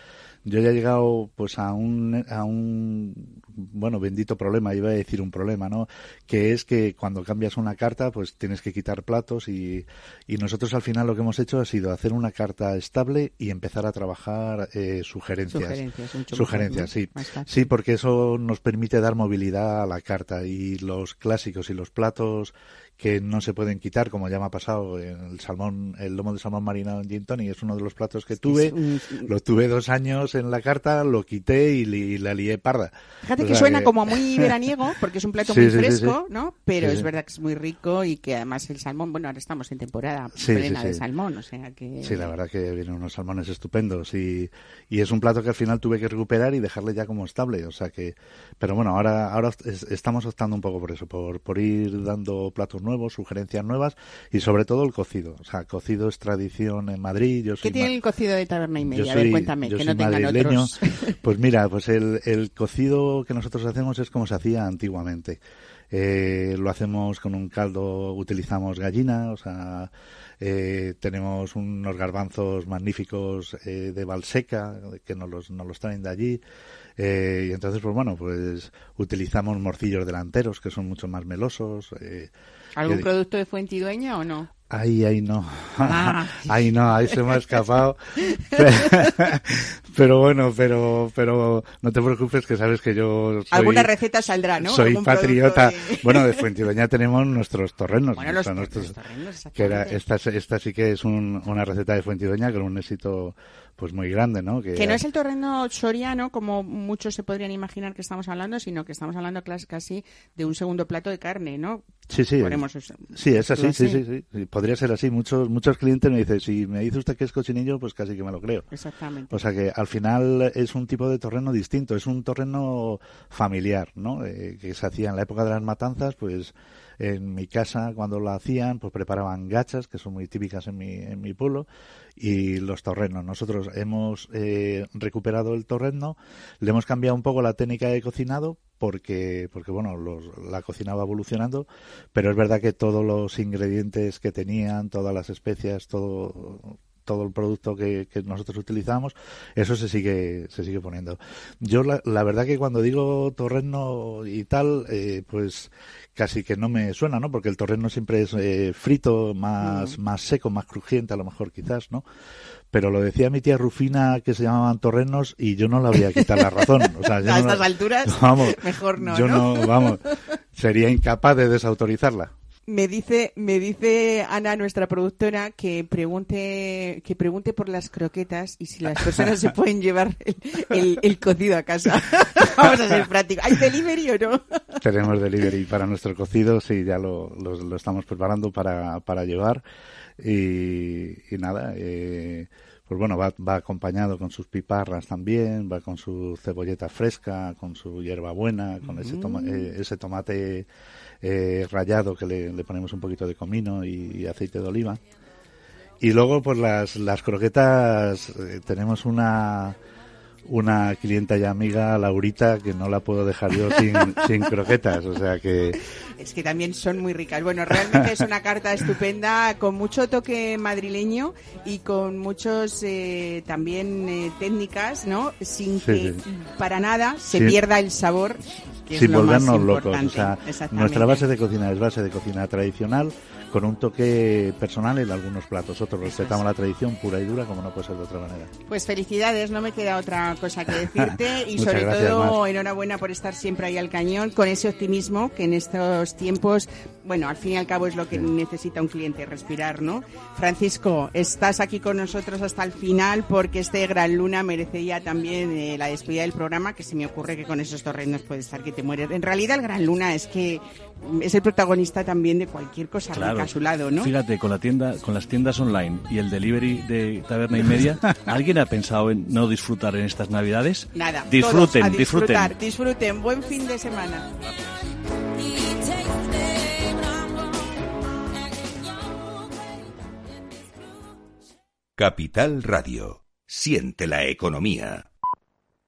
G: Yo ya he llegado pues a un, a un bueno, bendito problema, iba a decir un problema, ¿no? Que es que cuando cambias una carta pues tienes que quitar platos y, y nosotros al final lo que hemos hecho ha sido hacer una carta estable y empezar a trabajar eh, sugerencias.
A: Sugerencias,
G: sugerencias sí. Sí, porque eso nos permite dar movilidad a la carta y los clásicos y los platos que no se pueden quitar, como ya me ha pasado el salmón, el lomo de salmón marinado en gin tonic, es uno de los platos que tuve, lo tuve dos años en la carta, lo quité y, la lié parda.
A: Fíjate que suena como muy veraniego, porque es un plato muy fresco, ¿no? Pero es verdad que es muy rico y que además el salmón, bueno, ahora estamos en temporada plena de salmón, o sea que...
G: Sí, la verdad que vienen unos salmones estupendos y, y es un plato que al final tuve que recuperar y dejarle ya como estable, o sea que... Pero bueno, ahora, ahora estamos optando un poco por eso, por, por ir dando platos nuevos, sugerencias nuevas y sobre todo el cocido. O sea, cocido es tradición en Madrid. Yo
A: ¿Qué tiene el cocido de taberna y media? a ver, cuéntame, que no tengan otros.
G: Pues mira, pues el, el cocido que nosotros hacemos es como se hacía antiguamente. Eh, lo hacemos con un caldo, utilizamos gallina, o sea, eh, tenemos unos garbanzos magníficos eh, de Valseca, que nos los, nos los traen de allí. Eh, y entonces, pues bueno, pues utilizamos morcillos delanteros, que son mucho más melosos. Eh,
A: ¿Algún producto de Fuentidueña o no?
G: Ahí, ahí no. Ah. ahí no, ahí se me ha escapado. pero bueno, pero, pero no te preocupes que sabes que yo
A: soy, Alguna receta saldrá, ¿no?
G: Soy patriota. Bueno, de Fuentidueña tenemos nuestros torrenos. Bueno, los, nuestros, torrenos, que era, esta, esta sí que es un, una receta de Fuentidueña con un éxito pues muy grande, ¿no?
A: Que, no es el torreno soriano como muchos se podrían imaginar que estamos hablando, sino que estamos hablando casi de un segundo plato de carne, ¿no?
G: Sí, sí. Sí, es así, sí, sí, sí, Podría ser así. Muchos muchos clientes me dicen, si me dice usted que es cochinillo, pues casi que me lo creo.
A: Exactamente.
G: O sea que al final es un tipo de torreno distinto, es un torreno familiar, ¿no? Eh, que se hacía en la época de las matanzas, pues en mi casa cuando lo hacían, pues preparaban gachas, que son muy típicas en mi, en mi pueblo, y los torrenos. Nosotros hemos eh, recuperado el torreno, le hemos cambiado un poco la técnica de cocinado porque, porque bueno, la cocina va evolucionando, pero es verdad que todos los ingredientes que tenían, todas las especias, todo todo el producto que, nosotros utilizamos, eso se sigue, se sigue poniendo. Yo la, la verdad que cuando digo torreno y tal, eh, pues casi que no me suena, ¿no? Porque el torreno siempre es eh, frito, más, más seco, más crujiente a lo mejor quizás, ¿no? Pero lo decía mi tía Rufina que se llamaban torrenos y yo no le voy a quitar la razón. O sea,
A: a estas alturas,
G: vamos,
A: mejor no,
G: Yo no, vamos, sería incapaz de desautorizarla.
A: Me dice, me dice Ana, nuestra productora, que pregunte, que pregunte por las croquetas y si las personas se pueden llevar el, cocido a casa. Vamos a ser prácticos. ¿Hay delivery o no?
G: Tenemos delivery para nuestro cocido, sí, ya lo, lo, estamos preparando para, para llevar. Y, y nada, eh, pues bueno, va, va acompañado con sus piparras también, va con su cebolleta fresca, con su hierbabuena, con ese, mm. eh, ese tomate eh, que le, ponemos un poquito de comino y, aceite de oliva. Y luego, pues las, las croquetas, eh, tenemos una, una clienta y amiga, Laurita, que no la puedo dejar yo sin, sin croquetas, o sea que...
A: Es que también son muy ricas. Bueno, realmente es una carta estupenda, con mucho toque madrileño y con muchos eh, también técnicas, ¿no? Sin que para nada se pierda el sabor
G: sin volvernos locos. O sea, nuestra base de cocina es base de cocina tradicional con un toque personal en algunos platos. Otros respetamos la tradición pura y dura como no puede ser de otra manera.
A: Pues felicidades, no me queda otra cosa que decirte y sobre todo enhorabuena por estar siempre ahí al cañón con ese optimismo que en estos tiempos bueno, al fin y al cabo es lo que necesita un cliente, respirar, ¿no? Francisco, estás aquí con nosotros hasta el final porque este Gran Luna merecería también eh, la despedida del programa, que se me ocurre que con esos dos reinos puede estar que te mueres. En realidad el Gran Luna es que es el protagonista también de cualquier cosa a su lado, ¿no?
B: Fíjate, con la tienda, con las tiendas online y el delivery de taberna y media, ¿alguien ha pensado en no disfrutar en estas Navidades?
A: Nada.
B: Disfruten, disfruten.
A: Disfruten. Buen fin de semana.
F: Capital Radio. Siente la economía.